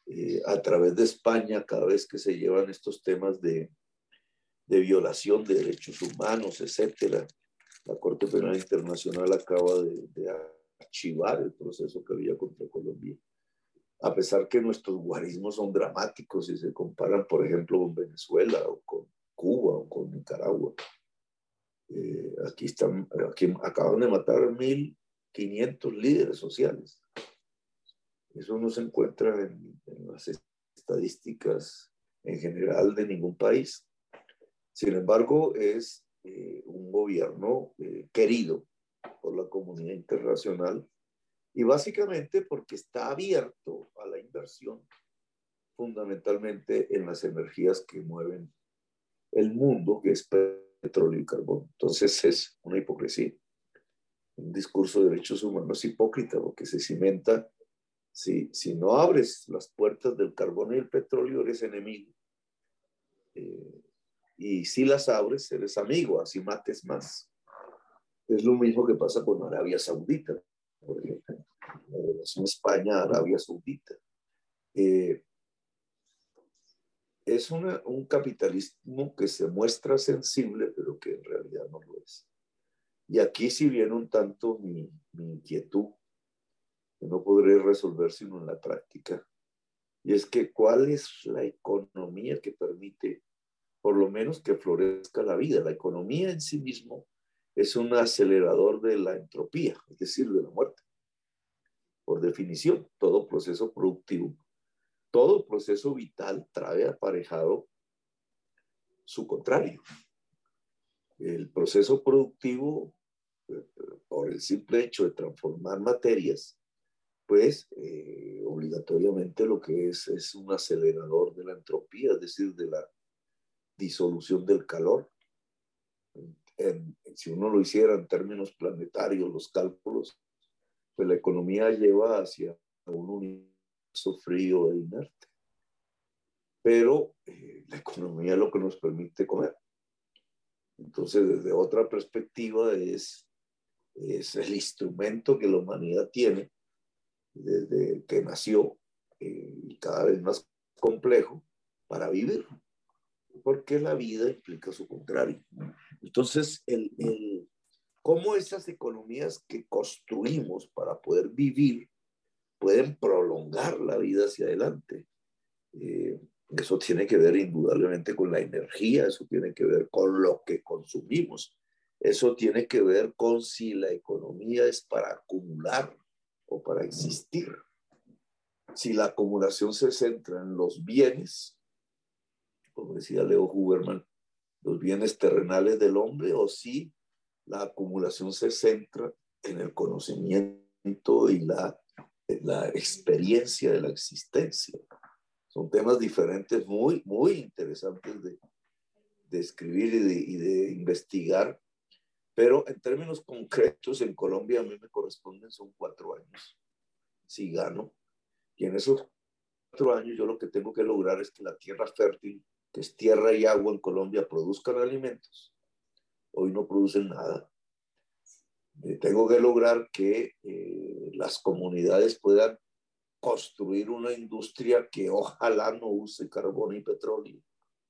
Eh, a través de España, cada vez que se llevan estos temas de, de violación de derechos humanos, etcétera, la Corte Penal Internacional acaba de, archivar el proceso que había contra Colombia. A pesar que nuestros guarismos son dramáticos si se comparan, por ejemplo, con Venezuela o con Cuba o con Nicaragua. Eh, aquí, están, aquí acaban de matar 1.500 líderes sociales. Eso no se encuentra en, las estadísticas en general de ningún país. Sin embargo, es eh, un gobierno eh, querido por la comunidad internacional y básicamente porque está abierto a la inversión fundamentalmente en las energías que mueven el mundo, que es petróleo y carbón. Entonces es una hipocresía. Un discurso de derechos humanos hipócrita porque se cimenta, si, si no abres las puertas del carbón y el petróleo, eres enemigo. Eh, y si las abres, eres amigo, así mates más. Es lo mismo que pasa con Arabia Saudita, por ejemplo, la relación España-Arabia Saudita. Eh, es un capitalismo que se muestra sensible, pero que en realidad no lo es. Y aquí sí viene un tanto mi, mi inquietud, que no podré resolver sino en la práctica. Y es que, ¿cuál es la economía que permite por lo menos que florezca la vida. La economía en sí mismo es un acelerador de la entropía, es decir, de la muerte. Por definición, todo proceso productivo, todo proceso vital trae aparejado su contrario. El proceso productivo, eh, por el simple hecho de transformar materias, pues eh, obligatoriamente lo que es es un acelerador de la entropía, es decir, de la disolución del calor. Si uno lo hiciera en términos planetarios, los cálculos, pues la economía lleva hacia un universo frío e inerte. Pero eh, la economía es lo que nos permite comer. Entonces, desde otra perspectiva, es, es el instrumento que la humanidad tiene desde que nació eh, y cada vez más complejo para vivir porque la vida implica su contrario. Entonces, el, el, cómo esas economías que construimos para poder vivir pueden prolongar la vida hacia adelante. Eh, eso tiene que ver indudablemente con la energía, eso tiene que ver con lo que consumimos, eso tiene que ver con si la economía es para acumular o para existir. Si la acumulación se centra en los bienes, como decía Leo Huberman, los bienes terrenales del hombre o si la acumulación se centra en el conocimiento y la, la experiencia de la existencia. Son temas diferentes, muy, muy interesantes de, de escribir y de, y de, investigar, pero en términos concretos, en Colombia a mí me corresponden son cuatro años, si gano, y en esos cuatro años yo lo que tengo que lograr es que la tierra fértil que es tierra y agua en Colombia, produzcan alimentos. Hoy no producen nada. Eh, tengo que lograr que eh, las comunidades puedan construir una industria que ojalá no use carbón y petróleo.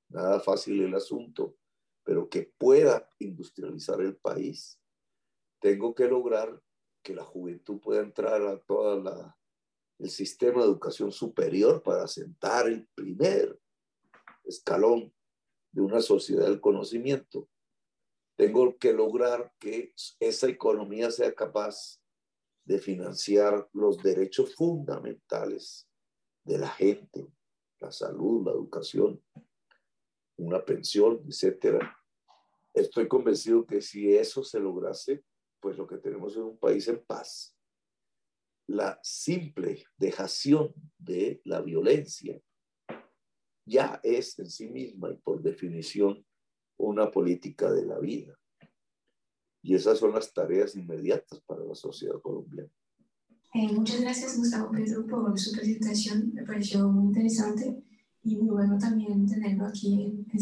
Nada fácil el asunto, pero que pueda industrializar el país. Tengo que lograr que la juventud pueda entrar a todo el sistema de educación superior para sentar el primer escalón de una sociedad del conocimiento. Tengo que lograr que esa economía sea capaz de financiar los derechos fundamentales de la gente, la salud, la educación, una pensión, etcétera. Estoy convencido que si eso se lograse, pues lo que tenemos es un país en paz. La simple dejación de la violencia ya es en sí misma y por definición una política de la vida. Y esas son las tareas inmediatas para la sociedad colombiana. Eh, muchas gracias, Gustavo Pedro, por su presentación. Me pareció muy interesante y muy bueno también tenerlo aquí en, en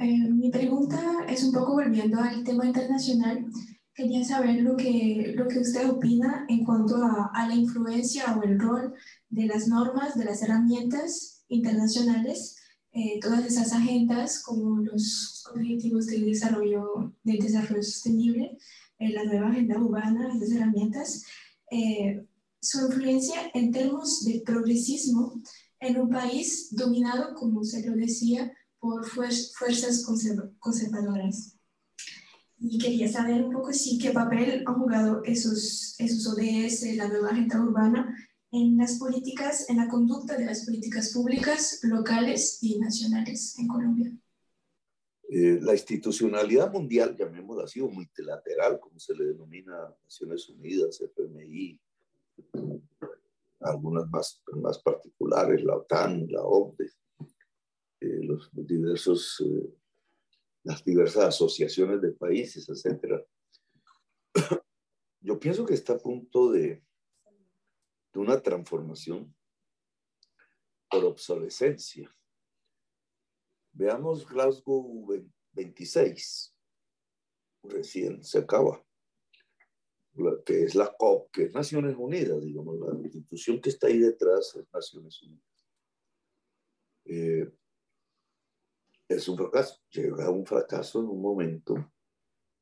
eh, mi pregunta es un poco volviendo al tema internacional. Quería saber lo que, lo que usted opina en cuanto a, a la influencia o el rol de las normas, de las herramientas internacionales, eh, todas esas agendas como los objetivos del desarrollo, del desarrollo sostenible, la nueva agenda urbana, esas herramientas, eh, su influencia en términos de progresismo en un país dominado, como se lo decía, por fuerzas conservadoras. Y quería saber un poco si qué papel han jugado esos, esos ODS, la nueva agenda urbana, en las políticas, en la conducta de las políticas públicas locales y nacionales en Colombia. Eh, la institucionalidad mundial, llamémosla así, o multilateral, como se le denomina Naciones Unidas, FMI, algunas más, más particulares, la OTAN, la OCDE, eh, los diversos, eh, las diversas asociaciones de países, etc. [COUGHS] Yo pienso que está a punto de, de una transformación por obsolescencia Veamos Glasgow 26, recién se acaba, que es la COP, que es Naciones Unidas, digamos, la institución que está ahí detrás es Naciones Unidas. Eh, es un fracaso, llega un fracaso en un momento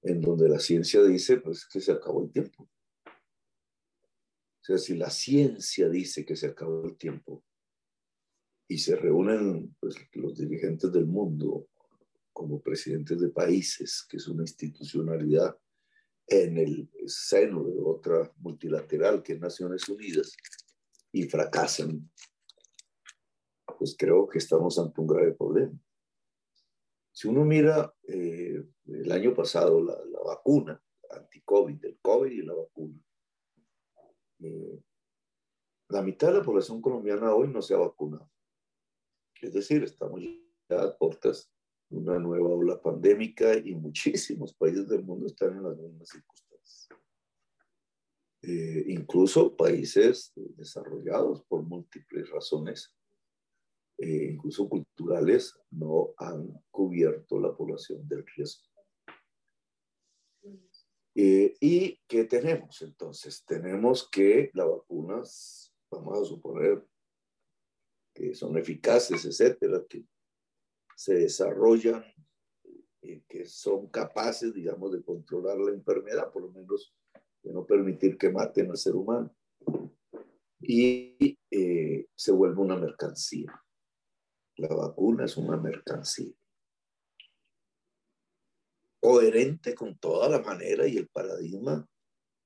en donde la ciencia dice pues que se acabó el tiempo. O sea, si la ciencia dice que se acabó el tiempo, y se reúnen pues, los dirigentes del mundo como presidentes de países, que es una institucionalidad en el seno de otra multilateral que es Naciones Unidas, y fracasan, pues creo que estamos ante un grave problema. Si uno mira eh, el año pasado la, la vacuna anti-COVID, el COVID y la vacuna, eh, la mitad de la población colombiana hoy no se ha vacunado. Es decir, estamos ya a puertas de una nueva ola pandémica y muchísimos países del mundo están en las mismas circunstancias. Eh, incluso países desarrollados por múltiples razones, eh, incluso culturales, no han cubierto la población del riesgo. Eh, ¿Y qué tenemos entonces? Tenemos que las vacunas, vamos a suponer, que son eficaces, etcétera, que se desarrollan, y que son capaces, digamos, de controlar la enfermedad, por lo menos de no permitir que maten al ser humano. Y eh, se vuelve una mercancía. La vacuna es una mercancía. Coherente con toda la manera y el paradigma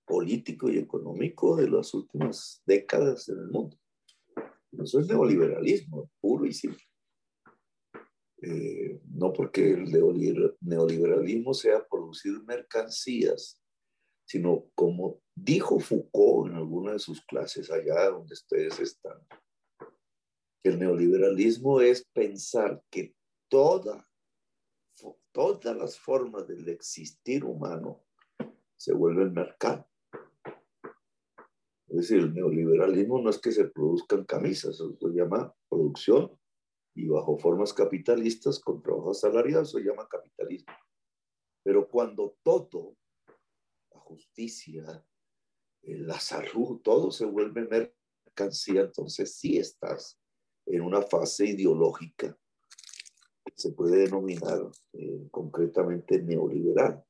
político y económico de las últimas décadas en el mundo. Eso es neoliberalismo, puro y simple. Eh, no porque el neoliberalismo sea producir mercancías, sino como dijo Foucault en alguna de sus clases allá donde ustedes están, el neoliberalismo es pensar que toda, todas las formas del existir humano se vuelven mercado. Es decir, el neoliberalismo no es que se produzcan camisas, eso se llama producción y bajo formas capitalistas con trabajo asalariado, se llama capitalismo. Pero cuando todo, la justicia, la salud, todo se vuelve mercancía, entonces sí estás en una fase ideológica se puede denominar eh, concretamente neoliberal.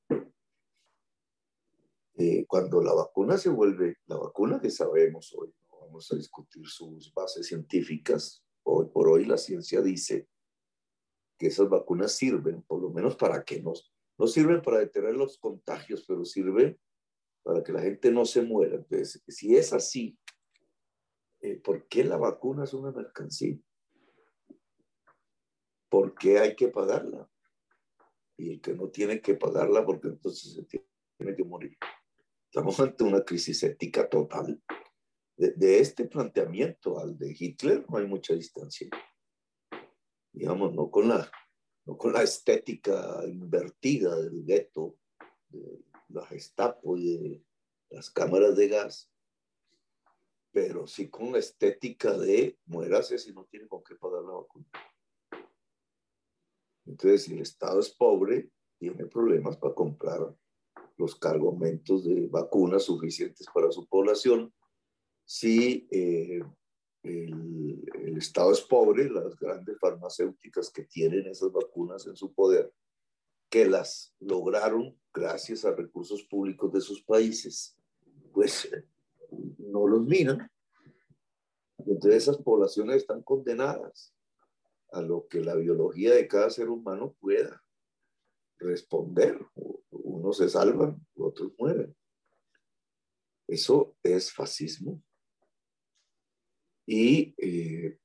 Eh, cuando la vacuna se vuelve, la vacuna que sabemos hoy, no vamos a discutir sus bases científicas, hoy por hoy la ciencia dice que esas vacunas sirven, por lo menos para que nos, no sirven para detener los contagios, pero sirven para que la gente no se muera. Entonces, si es así, eh, ¿por qué la vacuna es una mercancía? ¿Por qué hay que pagarla? Y el que no tiene que pagarla, porque entonces se tiene que morir. Estamos ante una crisis ética total. De, este planteamiento al de Hitler no hay mucha distancia. Digamos, no con la, no con la estética invertida del gueto, de la Gestapo y de las cámaras de gas, pero sí con la estética de muérase si no tiene con qué pagar la vacuna. Entonces, si el Estado es pobre, tiene problemas para comprar los cargamentos de vacunas suficientes para su población. Si eh, el, el, Estado es pobre, las grandes farmacéuticas que tienen esas vacunas en su poder, que las lograron gracias a recursos públicos de sus países, pues no los minan. Entonces esas poblaciones están condenadas a lo que la biología de cada ser humano pueda responder. Unos se salvan, otros mueren. Eso es fascismo. Y, eh,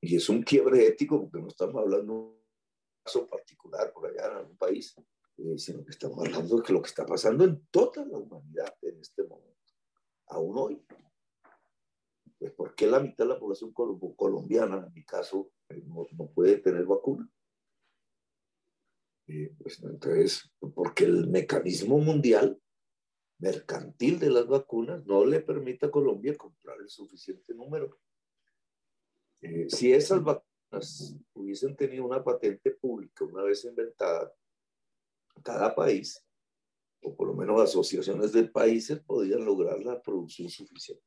y es un quiebre ético porque no estamos hablando de un caso particular por allá en algún país, eh, sino que estamos hablando de lo que está pasando en toda la humanidad en este momento, aún hoy. Pues, ¿por qué la mitad de la población colombiana, en mi caso, eh, no, no puede tener vacuna? Eh, pues, entonces, porque el mecanismo mundial mercantil de las vacunas no le permite a Colombia comprar el suficiente número. Eh, si esas vacunas hubiesen tenido una patente pública una vez inventada, cada país, o por lo menos asociaciones de países, podían lograr la producción suficiente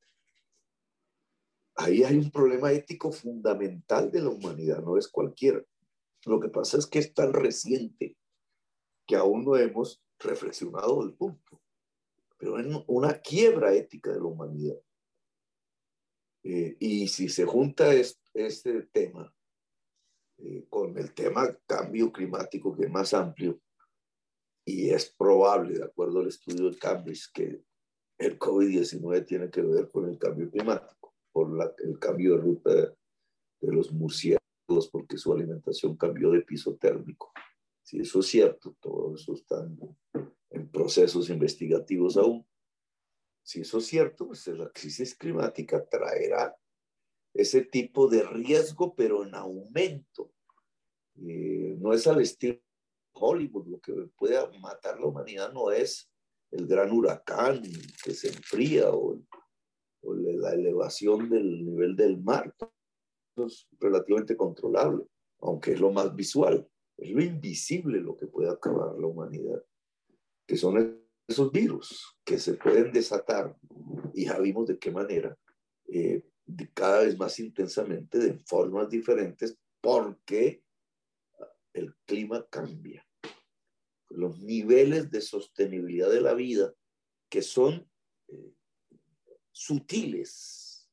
ahí hay un problema ético fundamental de la humanidad, no es cualquiera. Lo que pasa es que es tan reciente que aún no hemos reflexionado del punto, pero es una quiebra ética de la humanidad. Eh, y si se junta este, tema eh, con el tema cambio climático, que es más amplio, y es probable, de acuerdo al estudio de Cambridge, que el COVID-19 tiene que ver con el cambio climático por el cambio de ruta de, los murciélagos, porque su alimentación cambió de piso térmico. Si eso es cierto, todo eso está en, procesos investigativos aún. Si eso es cierto, pues la crisis climática traerá ese tipo de riesgo, pero en aumento. Eh, no es al estilo Hollywood, lo que puede matar la humanidad no es el gran huracán que se enfría o el o la elevación del nivel del mar. es relativamente controlable, aunque es lo más visual. Es lo invisible lo que puede acabar la humanidad, que son esos virus que se pueden desatar, y ya vimos de qué manera, eh, cada vez más intensamente, de formas diferentes, porque el clima cambia. Los niveles de sostenibilidad de la vida, que son eh, sutiles,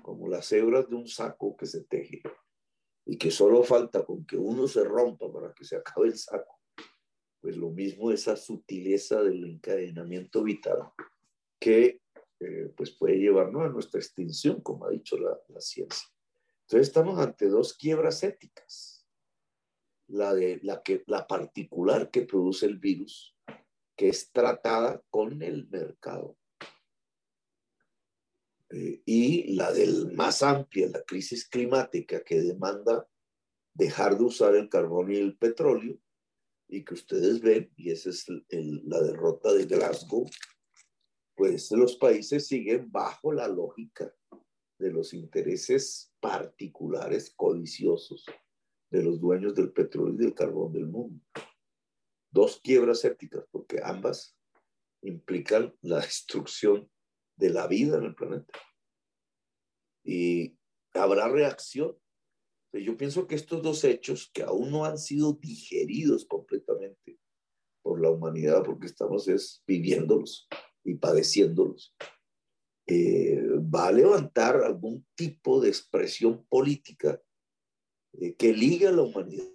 como las hebras de un saco que se teje, y que solo falta con que uno se rompa para que se acabe el saco. Pues lo mismo esa sutileza del encadenamiento vital que eh, pues puede llevarnos a nuestra extinción, como ha dicho la, la ciencia. Entonces estamos ante dos quiebras éticas. La, de, la, que, la particular que produce el virus, que es tratada con el mercado eh, y la del más amplia, la crisis climática que demanda dejar de usar el carbón y el petróleo, y que ustedes ven, y esa es la derrota de Glasgow, pues los países siguen bajo la lógica de los intereses particulares codiciosos de los dueños del petróleo y del carbón del mundo. Dos quiebras éticas, porque ambas implican la destrucción de la vida en el planeta. Y habrá reacción. Yo pienso que estos dos hechos que aún no han sido digeridos completamente por la humanidad, porque estamos es, viviéndolos y padeciéndolos, eh, va a levantar algún tipo de expresión política eh, que ligue a la humanidad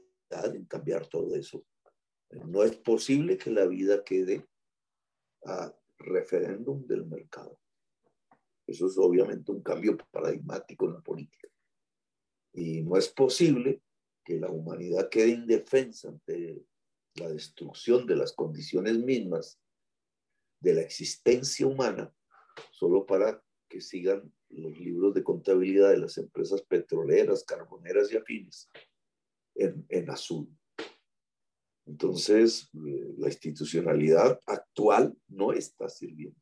en cambiar todo eso. No es posible que la vida quede a referéndum del mercado. Eso es obviamente un cambio paradigmático en la política. Y no es posible que la humanidad quede indefensa ante la destrucción de las condiciones mismas de la existencia humana solo para que sigan los libros de contabilidad de las empresas petroleras, carboneras y afines en, en azul. Entonces, eh, la institucionalidad actual no está sirviendo.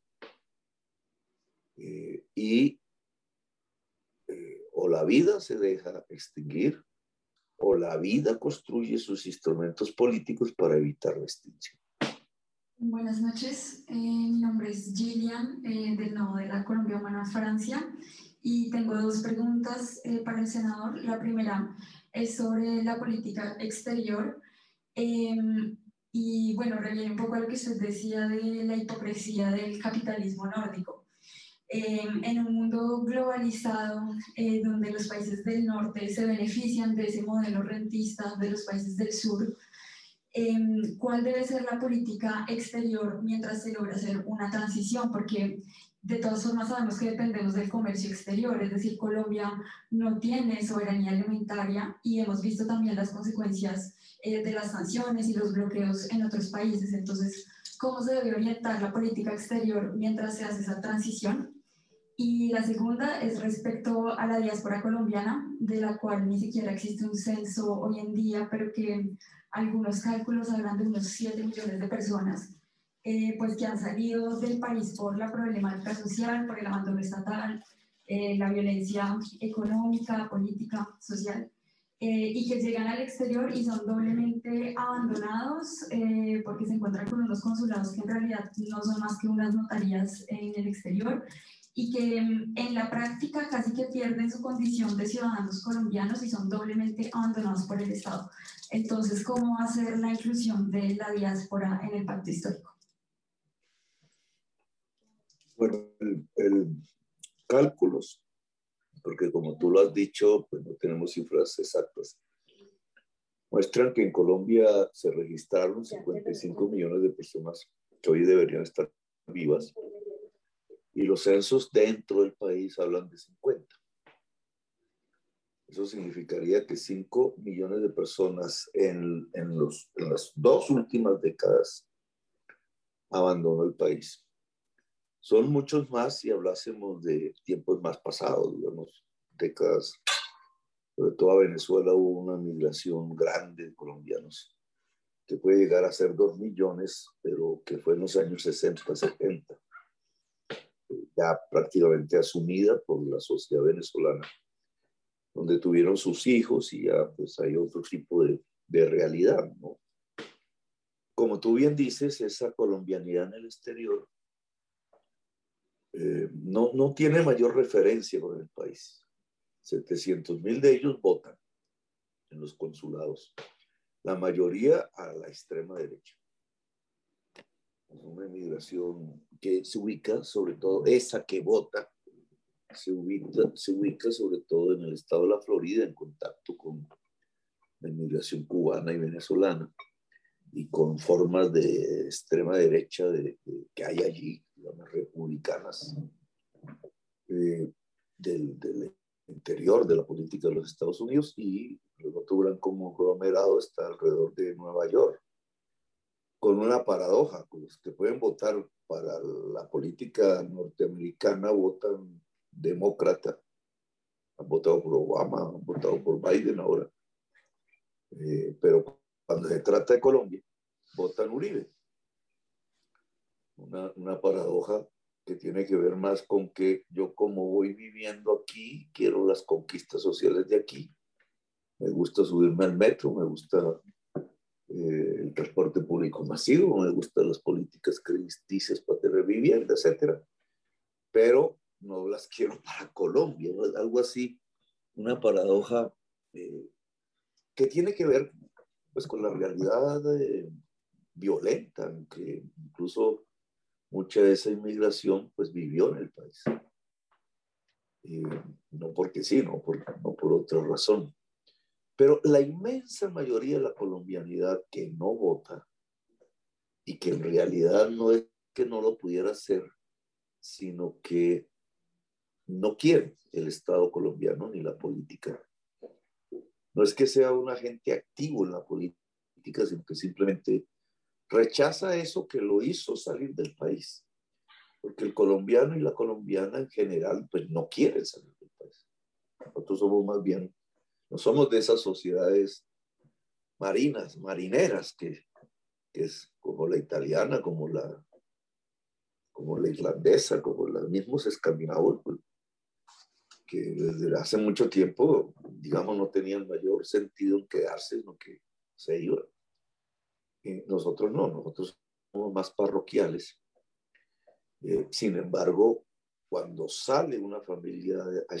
Eh, y eh, o la vida se deja extinguir o la vida construye sus instrumentos políticos para evitar la extinción. Buenas noches, mi nombre es Gillian del Nodo de la Colombia Humana Francia y tengo dos preguntas para el senador. La primera es sobre la política exterior. Em, y bueno, reviene un poco a lo que usted decía de la hipocresía del capitalismo nórdico. Em, en un mundo globalizado, eh, donde los países del norte se benefician de ese modelo rentista de los países del sur, em, ¿cuál debe ser la política exterior mientras se logra hacer una transición? Porque de todas formas sabemos que dependemos del comercio exterior, es decir, Colombia no tiene soberanía alimentaria y hemos visto también las consecuencias eh, de las sanciones y los bloqueos en otros países. Entonces, ¿cómo se debe orientar la política exterior mientras se hace esa transición? Y la segunda es respecto a la diáspora colombiana, de la cual ni siquiera existe un censo hoy en día, pero que algunos cálculos hablan de unos 7 millones de personas eh, pues que han salido del país por la problemática social, por el abandono estatal, eh, la violencia económica, política, social. Eh, y que llegan al exterior y son doblemente abandonados eh, porque se encuentran con unos consulados que en realidad no son más que unas notarías en el exterior y que en la práctica casi que pierden su condición de ciudadanos colombianos y son doblemente abandonados por el Estado. Entonces, ¿cómo hacer la inclusión de la diáspora en el pacto histórico? Bueno, el cálculos porque como tú lo has dicho, pues no tenemos cifras exactas. Muestran que en Colombia se registraron 55 millones de personas que hoy deberían estar vivas y los censos dentro del país hablan de 50. Eso significaría que 5 millones de personas en, en, los, en las dos últimas décadas abandonó el país. Son muchos más si hablásemos de tiempos más pasados, digamos, décadas. Sobre todo a Venezuela hubo una migración grande de colombianos que puede llegar a ser dos millones, pero que fue en los años 60, 70, ya prácticamente asumida por la sociedad venezolana, donde tuvieron sus hijos y ya pues hay otro tipo de, realidad, ¿no? Como tú bien dices, esa colombianidad en el exterior eh, no, no tiene mayor referencia con el país. 700 mil de ellos votan en los consulados, la mayoría a la extrema derecha. Una inmigración que se ubica, sobre todo esa que vota, se ubica, se ubica sobre todo en el estado de la Florida en contacto con la inmigración cubana y venezolana y con formas de extrema derecha de, que hay allí, digamos, republicanas, eh, del, del, interior de la política de los Estados Unidos y el voto blanco conglomerado está alrededor de Nueva York, con una paradoja, con los que pueden votar para la política norteamericana votan demócrata, han votado por Obama, han votado por Biden ahora, eh, pero cuando se trata de Colombia, votan Uribe. Una, una, paradoja que tiene que ver más con que yo como voy viviendo aquí, quiero las conquistas sociales de aquí. Me gusta subirme al metro, me gusta eh, el transporte público masivo, me gustan las políticas crediticias para tener vivienda, etc. Pero no las quiero [LAUGHS] para Colombia, algo así, una paradoja eh, que tiene que ver pues con la realidad eh, violenta, que incluso mucha de esa inmigración pues vivió en el país. no porque sí, no por, no por otra razón. Pero la inmensa mayoría de la colombianidad que no vota y que en realidad no es que no lo pudiera hacer, sino que no quiere el Estado colombiano ni la política no es que sea un agente activo en la política, sino que simplemente rechaza eso que lo hizo salir del país. Porque el colombiano y la colombiana en general, pues no quieren salir del país. Nosotros somos más bien, no somos de esas sociedades marinas, marineras, que, es como la italiana, como la, como la irlandesa, como los mismos escandinavos, pues, que desde hace mucho tiempo, digamos, no tenían mayor sentido en quedarse, sino que se iban. Y nosotros no, nosotros somos más parroquiales. Eh, sin embargo, cuando sale una familia a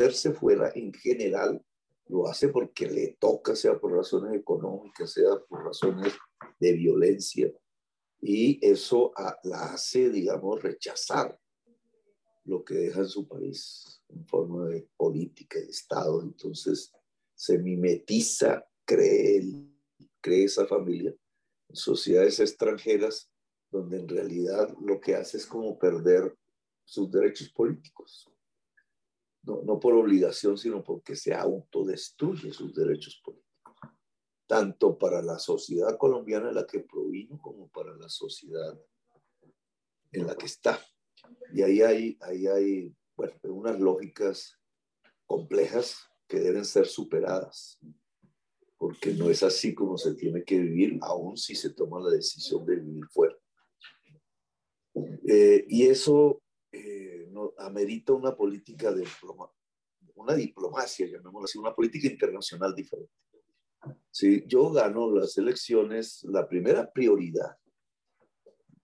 establecerse fuera, en general, lo hace porque le toca, sea por razones económicas, sea por razones de violencia, y eso la hace, digamos, rechazar lo que deja en su país en forma de política de Estado. Entonces se mimetiza, cree, cree esa familia en sociedades extranjeras donde en realidad lo que hace es como perder sus derechos políticos. No, no por obligación, sino porque se autodestruye sus derechos políticos tanto para la sociedad colombiana en la que provino como para la sociedad en la que está. Y ahí hay, ahí hay bueno, unas lógicas complejas que deben ser superadas, porque no es así como se tiene que vivir, aun si se toma la decisión de vivir fuera. Eh, y eso eh, no, amerita una política de una diplomacia, llamémoslo así, una política internacional diferente. Si yo gano las elecciones, la primera prioridad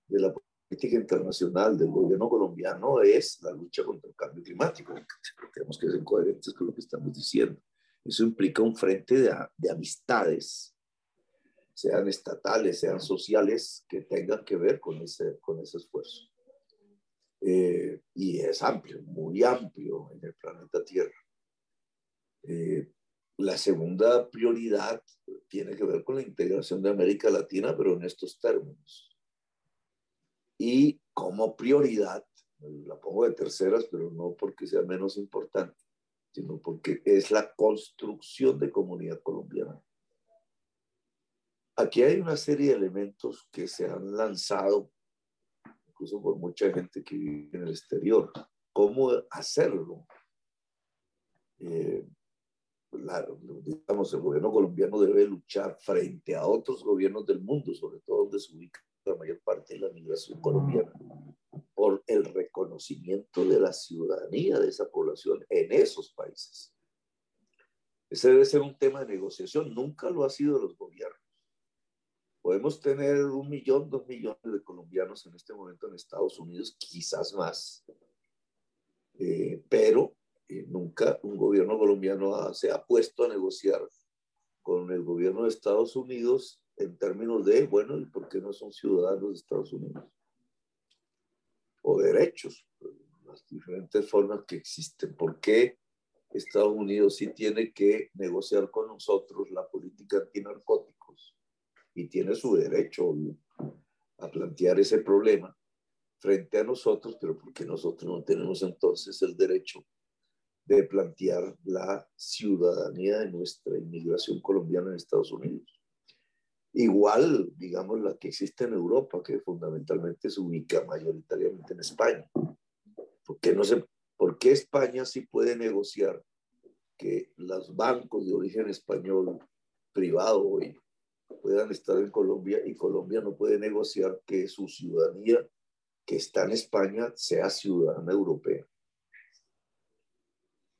de la política internacional del gobierno colombiano es la lucha contra el cambio climático. Tenemos que ser coherentes con lo que estamos diciendo. Eso implica un frente de, de amistades, sean estatales, sean sociales, que tengan que ver con ese, con ese esfuerzo. Eh, y es amplio, muy amplio en el planeta Tierra. Eh, la segunda prioridad tiene que ver con la integración de América Latina, pero en estos términos. Y como prioridad, la pongo de terceras, pero no porque sea menos importante, sino porque es la construcción de comunidad colombiana. Aquí hay una serie de elementos que se han lanzado, incluso por mucha gente que vive en el exterior. ¿Cómo hacerlo? Eh, digamos, el gobierno colombiano debe luchar frente a otros gobiernos del mundo, sobre todo donde se ubica la mayor parte de la migración colombiana, por el reconocimiento de la ciudadanía de esa población en esos países. Ese debe ser un tema de negociación, nunca lo ha sido los gobiernos. Podemos tener un millón, dos millones de colombianos en este momento en Estados Unidos, quizás más, eh, pero nunca un gobierno colombiano se ha puesto a negociar con el gobierno de Estados Unidos en términos de, bueno, ¿y por qué no son ciudadanos de Estados Unidos? O derechos, las diferentes formas que existen. ¿Por qué Estados Unidos sí tiene que negociar con nosotros la política antinarcóticos? Y tiene su derecho a plantear ese problema frente a nosotros, pero ¿por qué nosotros no tenemos entonces el derecho de plantear la ciudadanía de nuestra inmigración colombiana en Estados Unidos. Igual, digamos, la que existe en Europa, que fundamentalmente se ubica mayoritariamente en España. ¿Por qué, no se, ¿Por qué España sí puede negociar que los bancos de origen español privado hoy puedan estar en Colombia y Colombia no puede negociar que su ciudadanía que está en España sea ciudadana europea?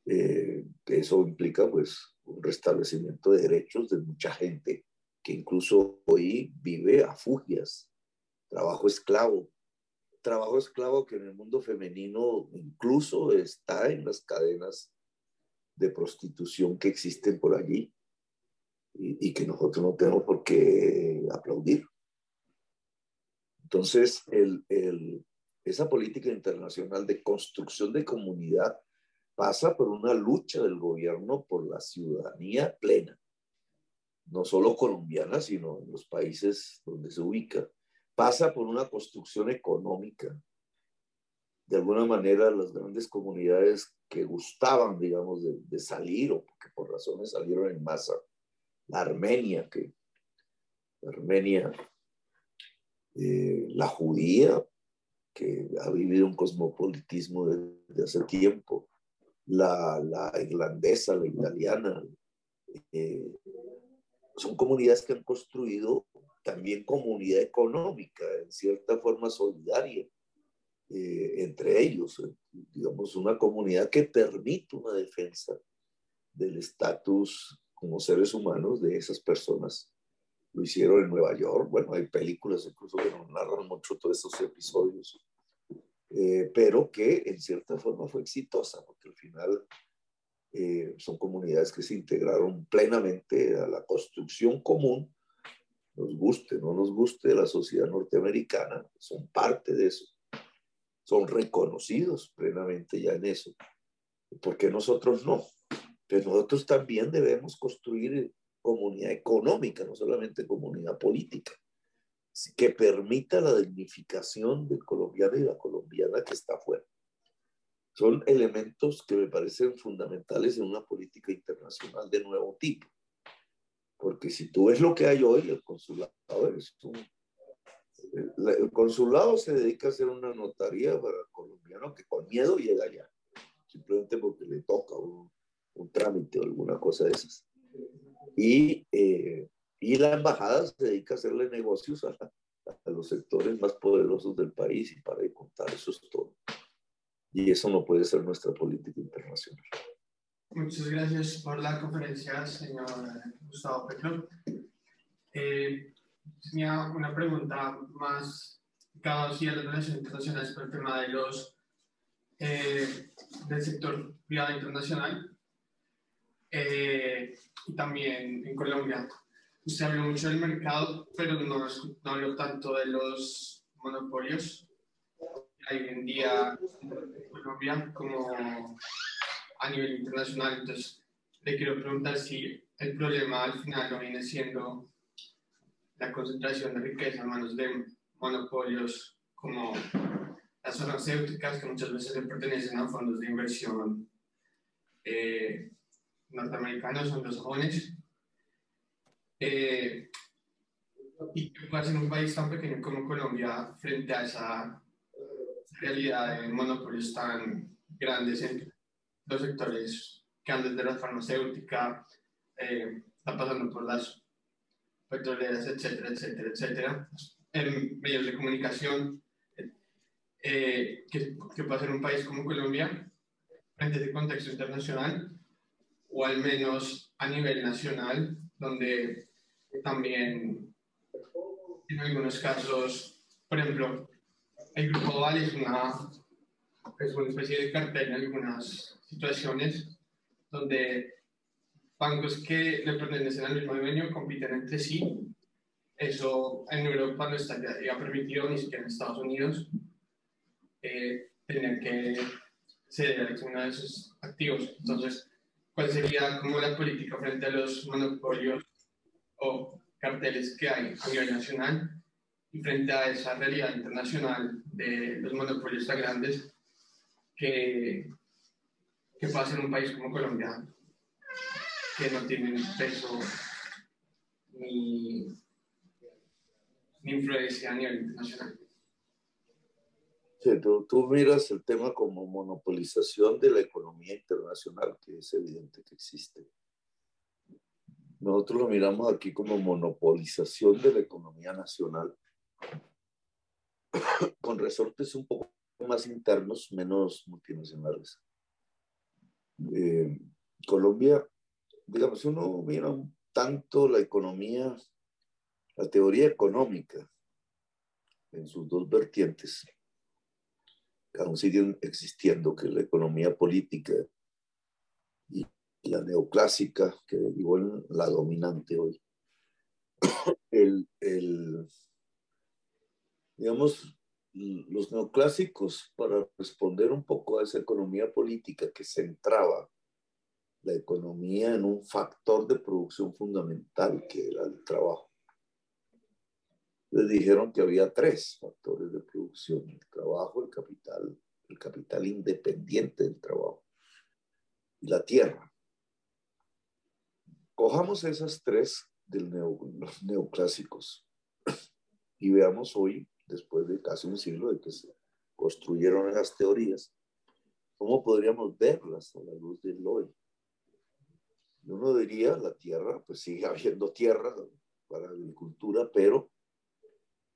Eh, eso implica pues un restablecimiento de derechos de mucha gente que incluso hoy vive a fugias, trabajo esclavo, trabajo esclavo que en el mundo femenino incluso está en las cadenas de prostitución que existen por allí y, que nosotros no tenemos por qué aplaudir. Entonces, el, esa política internacional de construcción de comunidad pasa por una lucha del gobierno por la ciudadanía plena, no solo colombiana, sino en los países donde se ubica. Pasa por una construcción económica. De alguna manera, las grandes comunidades que gustaban, digamos, de, salir o que por razones salieron en masa, Armenia, que Armenia, eh, la judía, que ha vivido un cosmopolitismo desde hace tiempo, la, la irlandesa, la italiana, eh, son comunidades que han construido también comunidad económica, en cierta forma solidaria eh, entre ellos, digamos, una comunidad que permite una defensa del estatus como seres humanos de esas personas. Lo hicieron en Nueva York, bueno, hay películas incluso que nos narran mucho todos esos episodios, eh, pero que en cierta forma fue exitosa, porque al final son comunidades que se integraron plenamente a la construcción común, nos guste, no nos guste la sociedad norteamericana, son parte de eso son reconocidos plenamente ya en eso. porque nosotros no? Pero nosotros también debemos construir comunidad económica, no solamente comunidad política, que permita la dignificación del colombiano y la colombiana que está afuera. Son elementos que me parecen fundamentales en una política internacional de nuevo tipo. Porque si tú ves lo que hay hoy, el consulado es un el consulado se dedica a hacer una notaría para el colombiano que con miedo llega allá, simplemente porque le toca un, trámite o alguna cosa de esas. Y, eh, y la embajada se dedica a hacerle negocios a, a, los sectores más poderosos del país y para contar eso es todo. Y eso no puede ser nuestra política internacional. Muchas gracias por la conferencia, señor Gustavo Petro. Eh, tenía una pregunta más cada hacia las relaciones internacionales por el tema de los eh, del sector privado internacional eh, y también en Colombia. Usted habló mucho del mercado, pero no, no habló tanto de los monopolios hay hoy en día en Colombia como a nivel internacional. Entonces, le quiero preguntar si el problema al final no viene siendo la concentración de riqueza en manos de monopolios como las farmacéuticas, que muchas veces le pertenecen a fondos de inversión eh, norteamericanos, jóvenes. Eh, ¿Y qué pasa en un país tan pequeño como Colombia frente a esa realidad de monopolios tan grandes en los sectores que han desde la farmacéutica, eh, está pasando por las petroleras, etcétera, etcétera, etcétera, en medios de comunicación, eh, que, que pasa en un país como Colombia, frente a ese contexto internacional, o al menos a nivel nacional, donde también en algunos casos, por ejemplo, el Grupo Val es una, es una especie de cartel en algunas situaciones donde bancos que le pertenecen al mismo dueño compiten entre sí. Eso en Europa no estaría permitido, ni siquiera en Estados Unidos. Eh, tener que ceder uno de esos activos. Entonces, ¿cuál sería como la política frente a los monopolios o carteles que hay a nivel nacional y frente a esa realidad internacional de los monopolios tan grandes que, que pasa en un país como Colombia? que no tienen peso ni, ni influencia a nivel internacional. Sí, tú, tú, miras el tema como monopolización de la economía internacional, que es evidente que existe. Nosotros lo miramos aquí como monopolización de la economía nacional, [COUGHS] con resortes un poco más internos, menos multinacionales. Eh, Colombia digamos, uno mira tanto la economía, la teoría económica en sus dos vertientes, aún siguen existiendo, que la economía política y la neoclásica, que igual la dominante hoy. [COUGHS] El, el, digamos, los neoclásicos, para responder un poco a esa economía política que centraba la economía en un factor de producción fundamental que era el trabajo. Les dijeron que había tres factores de producción, el trabajo, el capital, el capital independiente del trabajo y la tierra. Cojamos esas tres de los neoclásicos [CLEARS THROAT] y veamos hoy, después de casi un siglo de que se construyeron esas teorías, cómo podríamos verlas a la luz del hoy uno diría, la tierra, pues sigue [LAUGHS] habiendo tierra para agricultura, pero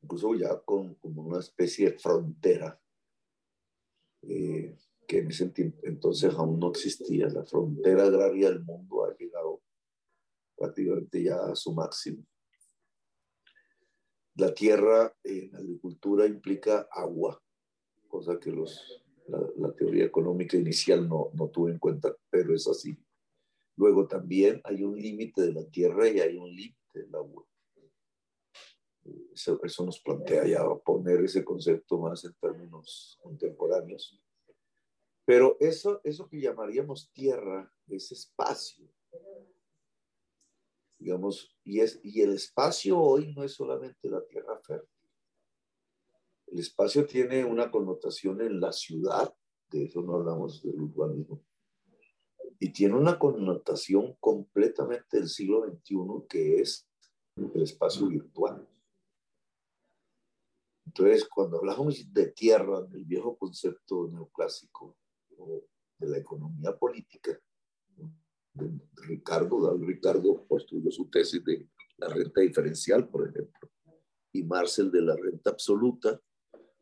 incluso ya con como una especie de frontera, eh, que en ese entonces aún no existía. La frontera agraria del mundo ha llegado prácticamente ya a su máximo. La tierra en agricultura implica agua, cosa que los, la, teoría económica inicial no, no tuvo en cuenta, pero es así. Luego también hay un límite de la tierra y hay un límite del agua. Eso, eso, nos plantea ya poner ese concepto más en términos contemporáneos. Pero eso, eso que llamaríamos tierra es espacio. Digamos, y, es, y el espacio hoy no es solamente la tierra fértil. El espacio tiene una connotación en la ciudad, de eso no hablamos del urbanismo, y tiene una connotación completamente del siglo XXI que es el espacio virtual. Entonces, cuando hablamos de tierra, del viejo concepto neoclásico o de la economía política, Ricardo, Ricardo construyó su tesis de la renta diferencial, por ejemplo, y Marcel de la renta absoluta,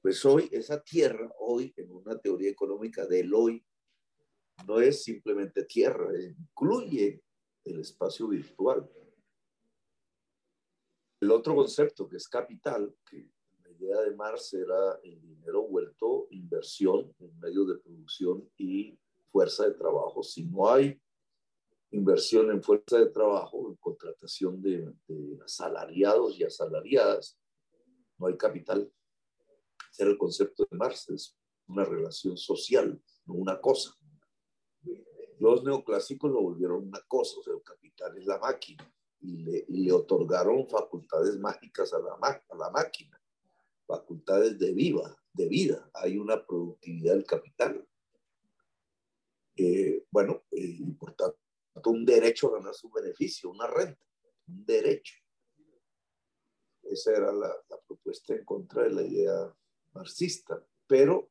pues hoy esa tierra, hoy en una teoría económica del hoy, no es simplemente tierra, incluye el espacio virtual. El otro concepto que es capital, que idea de Marx era el dinero vuelto inversión en medios de producción y fuerza de trabajo. Si no hay inversión en fuerza de trabajo, en contratación de, de asalariados y asalariadas, no hay capital. Ese era el concepto de Marx, es una relación social, no una cosa. Los neoclásicos lo volvieron una cosa, o sea, el capital es la máquina y le, otorgaron facultades mágicas a la, a la máquina, facultades de, viva, de vida. Hay una productividad del capital. Eh, bueno, eh, por tanto, un derecho a ganar su beneficio, una renta, un derecho. Esa era la, la propuesta en contra de la idea marxista. Pero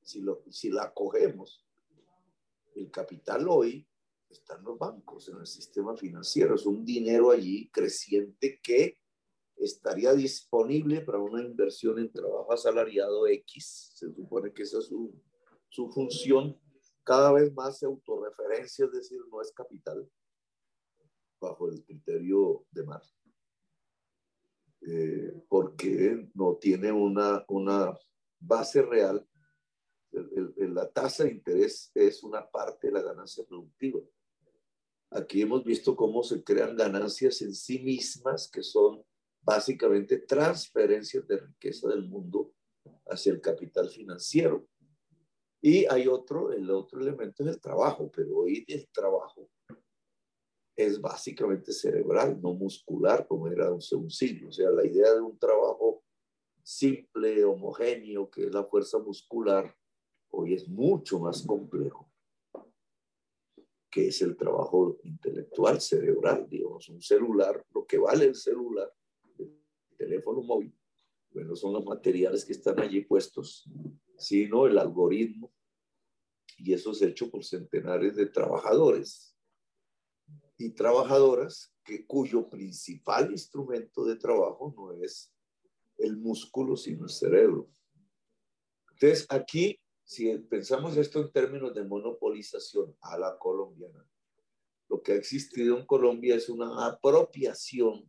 si, lo, si la acogemos, el capital hoy están los bancos, en el sistema financiero. Es un dinero allí creciente que estaría disponible para una inversión en trabajo asalariado X. Se supone que esa es su, su función. Cada vez más se autorreferencia, es decir, no es capital, bajo el criterio de Marx. Eh, porque no tiene una, una base real. la tasa de interés es una parte de la ganancia productiva. Aquí hemos visto cómo se crean ganancias en sí mismas, que son básicamente transferencias de riqueza del mundo hacia el capital financiero. Y hay otro, el otro elemento es el trabajo, pero hoy el trabajo es básicamente cerebral, no muscular, como era hace un siglo. O sea, la idea de un trabajo simple, homogéneo, que es la fuerza muscular, hoy es mucho más complejo que es el trabajo intelectual, cerebral, digamos, un celular, lo que vale el celular, el teléfono móvil, bueno, son los materiales que están allí puestos, sino el algoritmo, y eso es hecho por centenares de trabajadores y trabajadoras que, cuyo principal instrumento de trabajo no es el músculo, sino el cerebro. Entonces, aquí si pensamos esto en términos de monopolización a la colombiana, lo que ha existido en Colombia es una apropiación,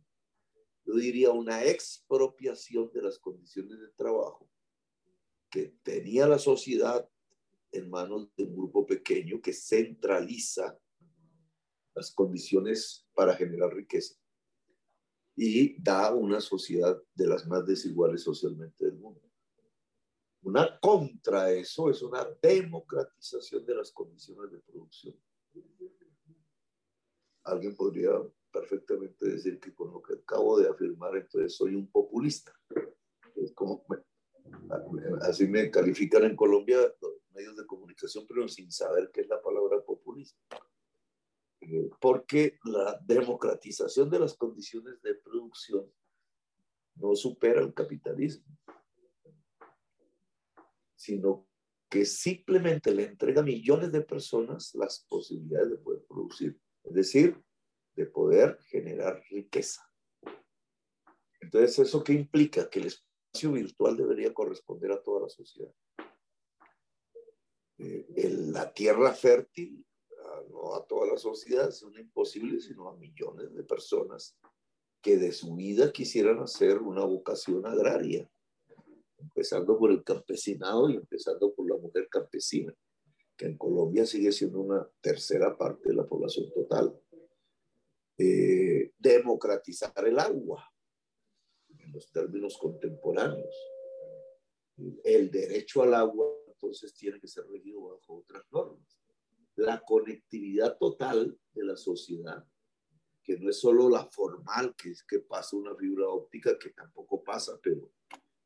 yo diría una expropiación de las condiciones de trabajo que tenía la sociedad en manos de un grupo pequeño que centraliza las condiciones para generar riqueza y da una sociedad de las más desiguales socialmente del mundo. Una contra eso es una democratización de las condiciones de producción. Alguien podría perfectamente decir que con lo que acabo de afirmar, entonces soy un populista. Así me califican en Colombia los medios de comunicación, pero sin saber qué es la palabra populismo. Eh, porque la democratización de las condiciones de producción no supera el capitalismo sino que simplemente le entrega a millones de personas las posibilidades de poder producir. Es decir, de poder generar riqueza. Entonces, ¿eso qué implica? Que el espacio virtual debería corresponder a toda la sociedad. Eh, la tierra fértil, no a toda la sociedad, es imposible, sino a millones de personas que de su vida quisieran hacer una vocación agraria, empezando por el campesinado y empezando por la mujer campesina, que en Colombia sigue siendo una tercera parte de la población total. Eh, democratizar el agua, en los términos contemporáneos. El derecho al agua entonces tiene que ser regido bajo otras normas. La conectividad total de la sociedad, que no es solo la formal, que es que pasa una fibra óptica, que tampoco pasa, pero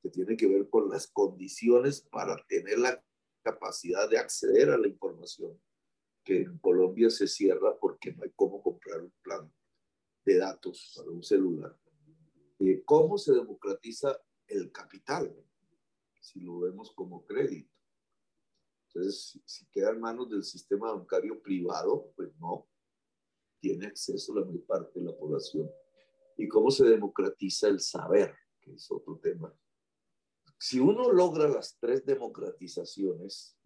que tiene que ver con las condiciones para tener la capacidad de acceder a la información, que en Colombia se cierra porque no hay cómo comprar un plan de datos para un celular. Eh, ¿Cómo se democratiza el capital? Si lo vemos como crédito. Entonces, si queda en manos del sistema bancario privado, pues no, tiene acceso la mayor parte de la población. ¿Y cómo se democratiza el saber? Que es otro tema. Si uno logra las tres democratizaciones,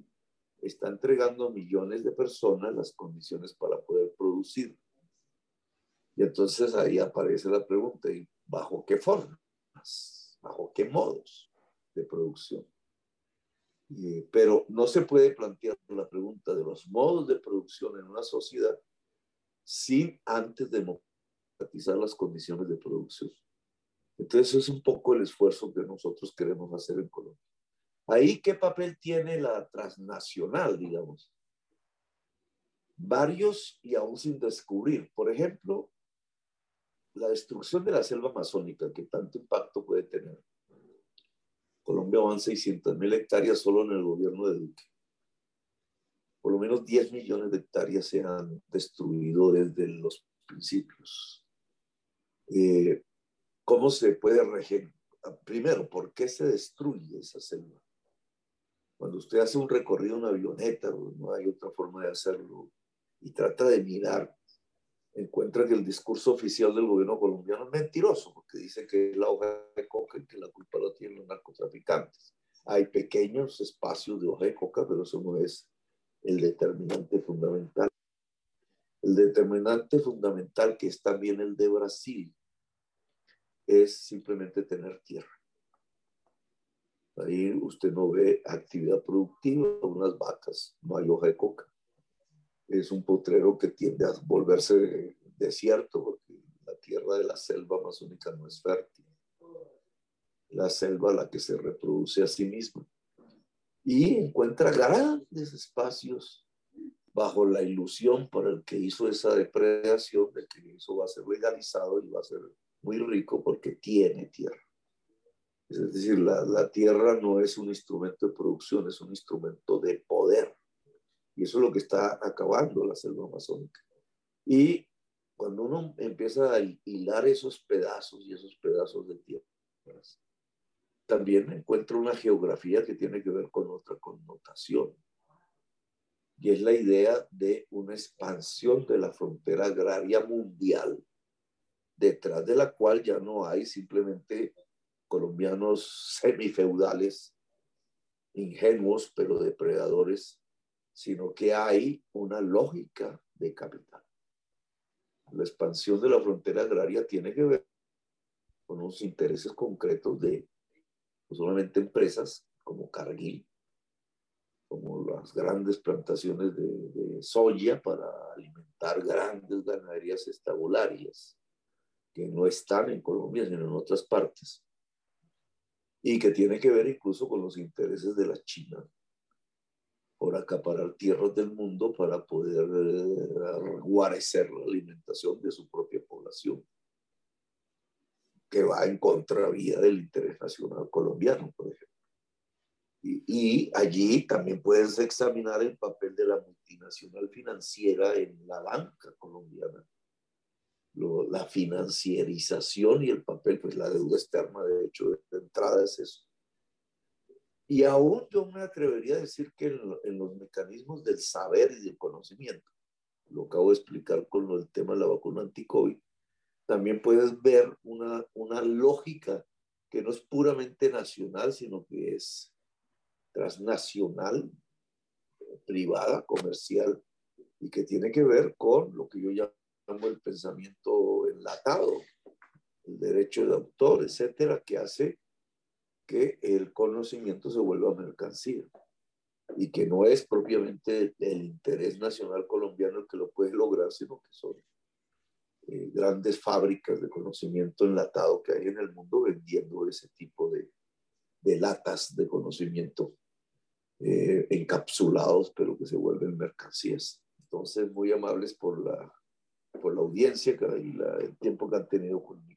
está entregando a millones de personas las condiciones para poder producir. Y entonces ahí aparece la pregunta, ¿y bajo qué formas? ¿Bajo qué modos de producción? pero no se puede plantear la pregunta de los modos de producción en una sociedad sin antes democratizar las condiciones de producción. Entonces, es un poco el esfuerzo que nosotros queremos hacer en Colombia. Ahí, ¿qué papel tiene la transnacional, digamos? Varios y aún sin descubrir. Por ejemplo, la destrucción de la selva amazónica, que tanto impacto puede tener Colombia van 600 mil hectáreas solo en el gobierno de Duque. Por lo menos 10 millones de hectáreas se han destruido desde los principios. Eh, ¿Cómo se puede regenerar? Primero, ¿por qué se destruye esa selva? Cuando usted hace un recorrido en avioneta, no hay otra forma de hacerlo, y trata de mirar encuentra que el discurso oficial del gobierno colombiano es mentiroso, porque dice que la hoja de coca y que la culpa la tienen los narcotraficantes. Hay pequeños espacios de hoja de coca, pero eso no es el determinante fundamental. El determinante fundamental, que es también el de Brasil, es simplemente tener tierra. Ahí usted no ve actividad productiva, unas vacas, no hay hoja de coca es un potrero que tiende a volverse desierto porque la tierra de la selva amazónica no es fértil. La selva la que se reproduce a sí misma. Y encuentra grandes espacios bajo la ilusión por el que hizo esa depredación de que eso va a ser legalizado y va a ser muy rico porque tiene tierra. Es decir, la, la tierra no es un instrumento de producción, es un instrumento de poder y eso es lo que está acabando la selva amazónica. Y cuando uno empieza a hilar esos pedazos y esos pedazos de tierra, también encuentra una geografía que tiene que ver con otra connotación. Y es la idea de una expansión de la frontera agraria mundial, detrás de la cual ya no hay simplemente colombianos [LAUGHS] semifeudales, ingenuos, pero depredadores sino que hay una lógica de capital. La expansión de la frontera agraria tiene que ver con unos intereses concretos de no solamente empresas como Cargill, como las grandes plantaciones de, de, soya para alimentar grandes ganaderías estabularias, que no están en Colombia, sino en otras partes, y que tiene que ver incluso con los intereses de la China por acaparar tierras del mundo para poder eh, guarecer la alimentación de su propia población, que va en contravía del interés nacional colombiano, por ejemplo. Y, y, allí también puedes examinar el papel de la multinacional financiera en la banca colombiana. Lo, la financiarización y el papel, pues la deuda externa, de hecho, de entrada es eso y aún yo me atrevería a decir que en, los mecanismos del saber y del conocimiento, lo acabo de explicar con el tema de la vacuna anti-COVID, también puedes ver una, una lógica que no es puramente nacional, sino que es transnacional, privada, comercial, y que tiene que ver con lo que yo llamo el pensamiento enlatado, el derecho de autor, etcétera, que hace que el conocimiento se vuelva mercancía y que no es propiamente el interés nacional colombiano el que lo puede lograr, sino que son eh, grandes fábricas de conocimiento enlatado que hay en el mundo vendiendo ese tipo de, de latas de conocimiento eh, encapsulados, pero que se vuelven mercancías. Entonces, muy amables por la, por la audiencia y el tiempo que han tenido conmigo.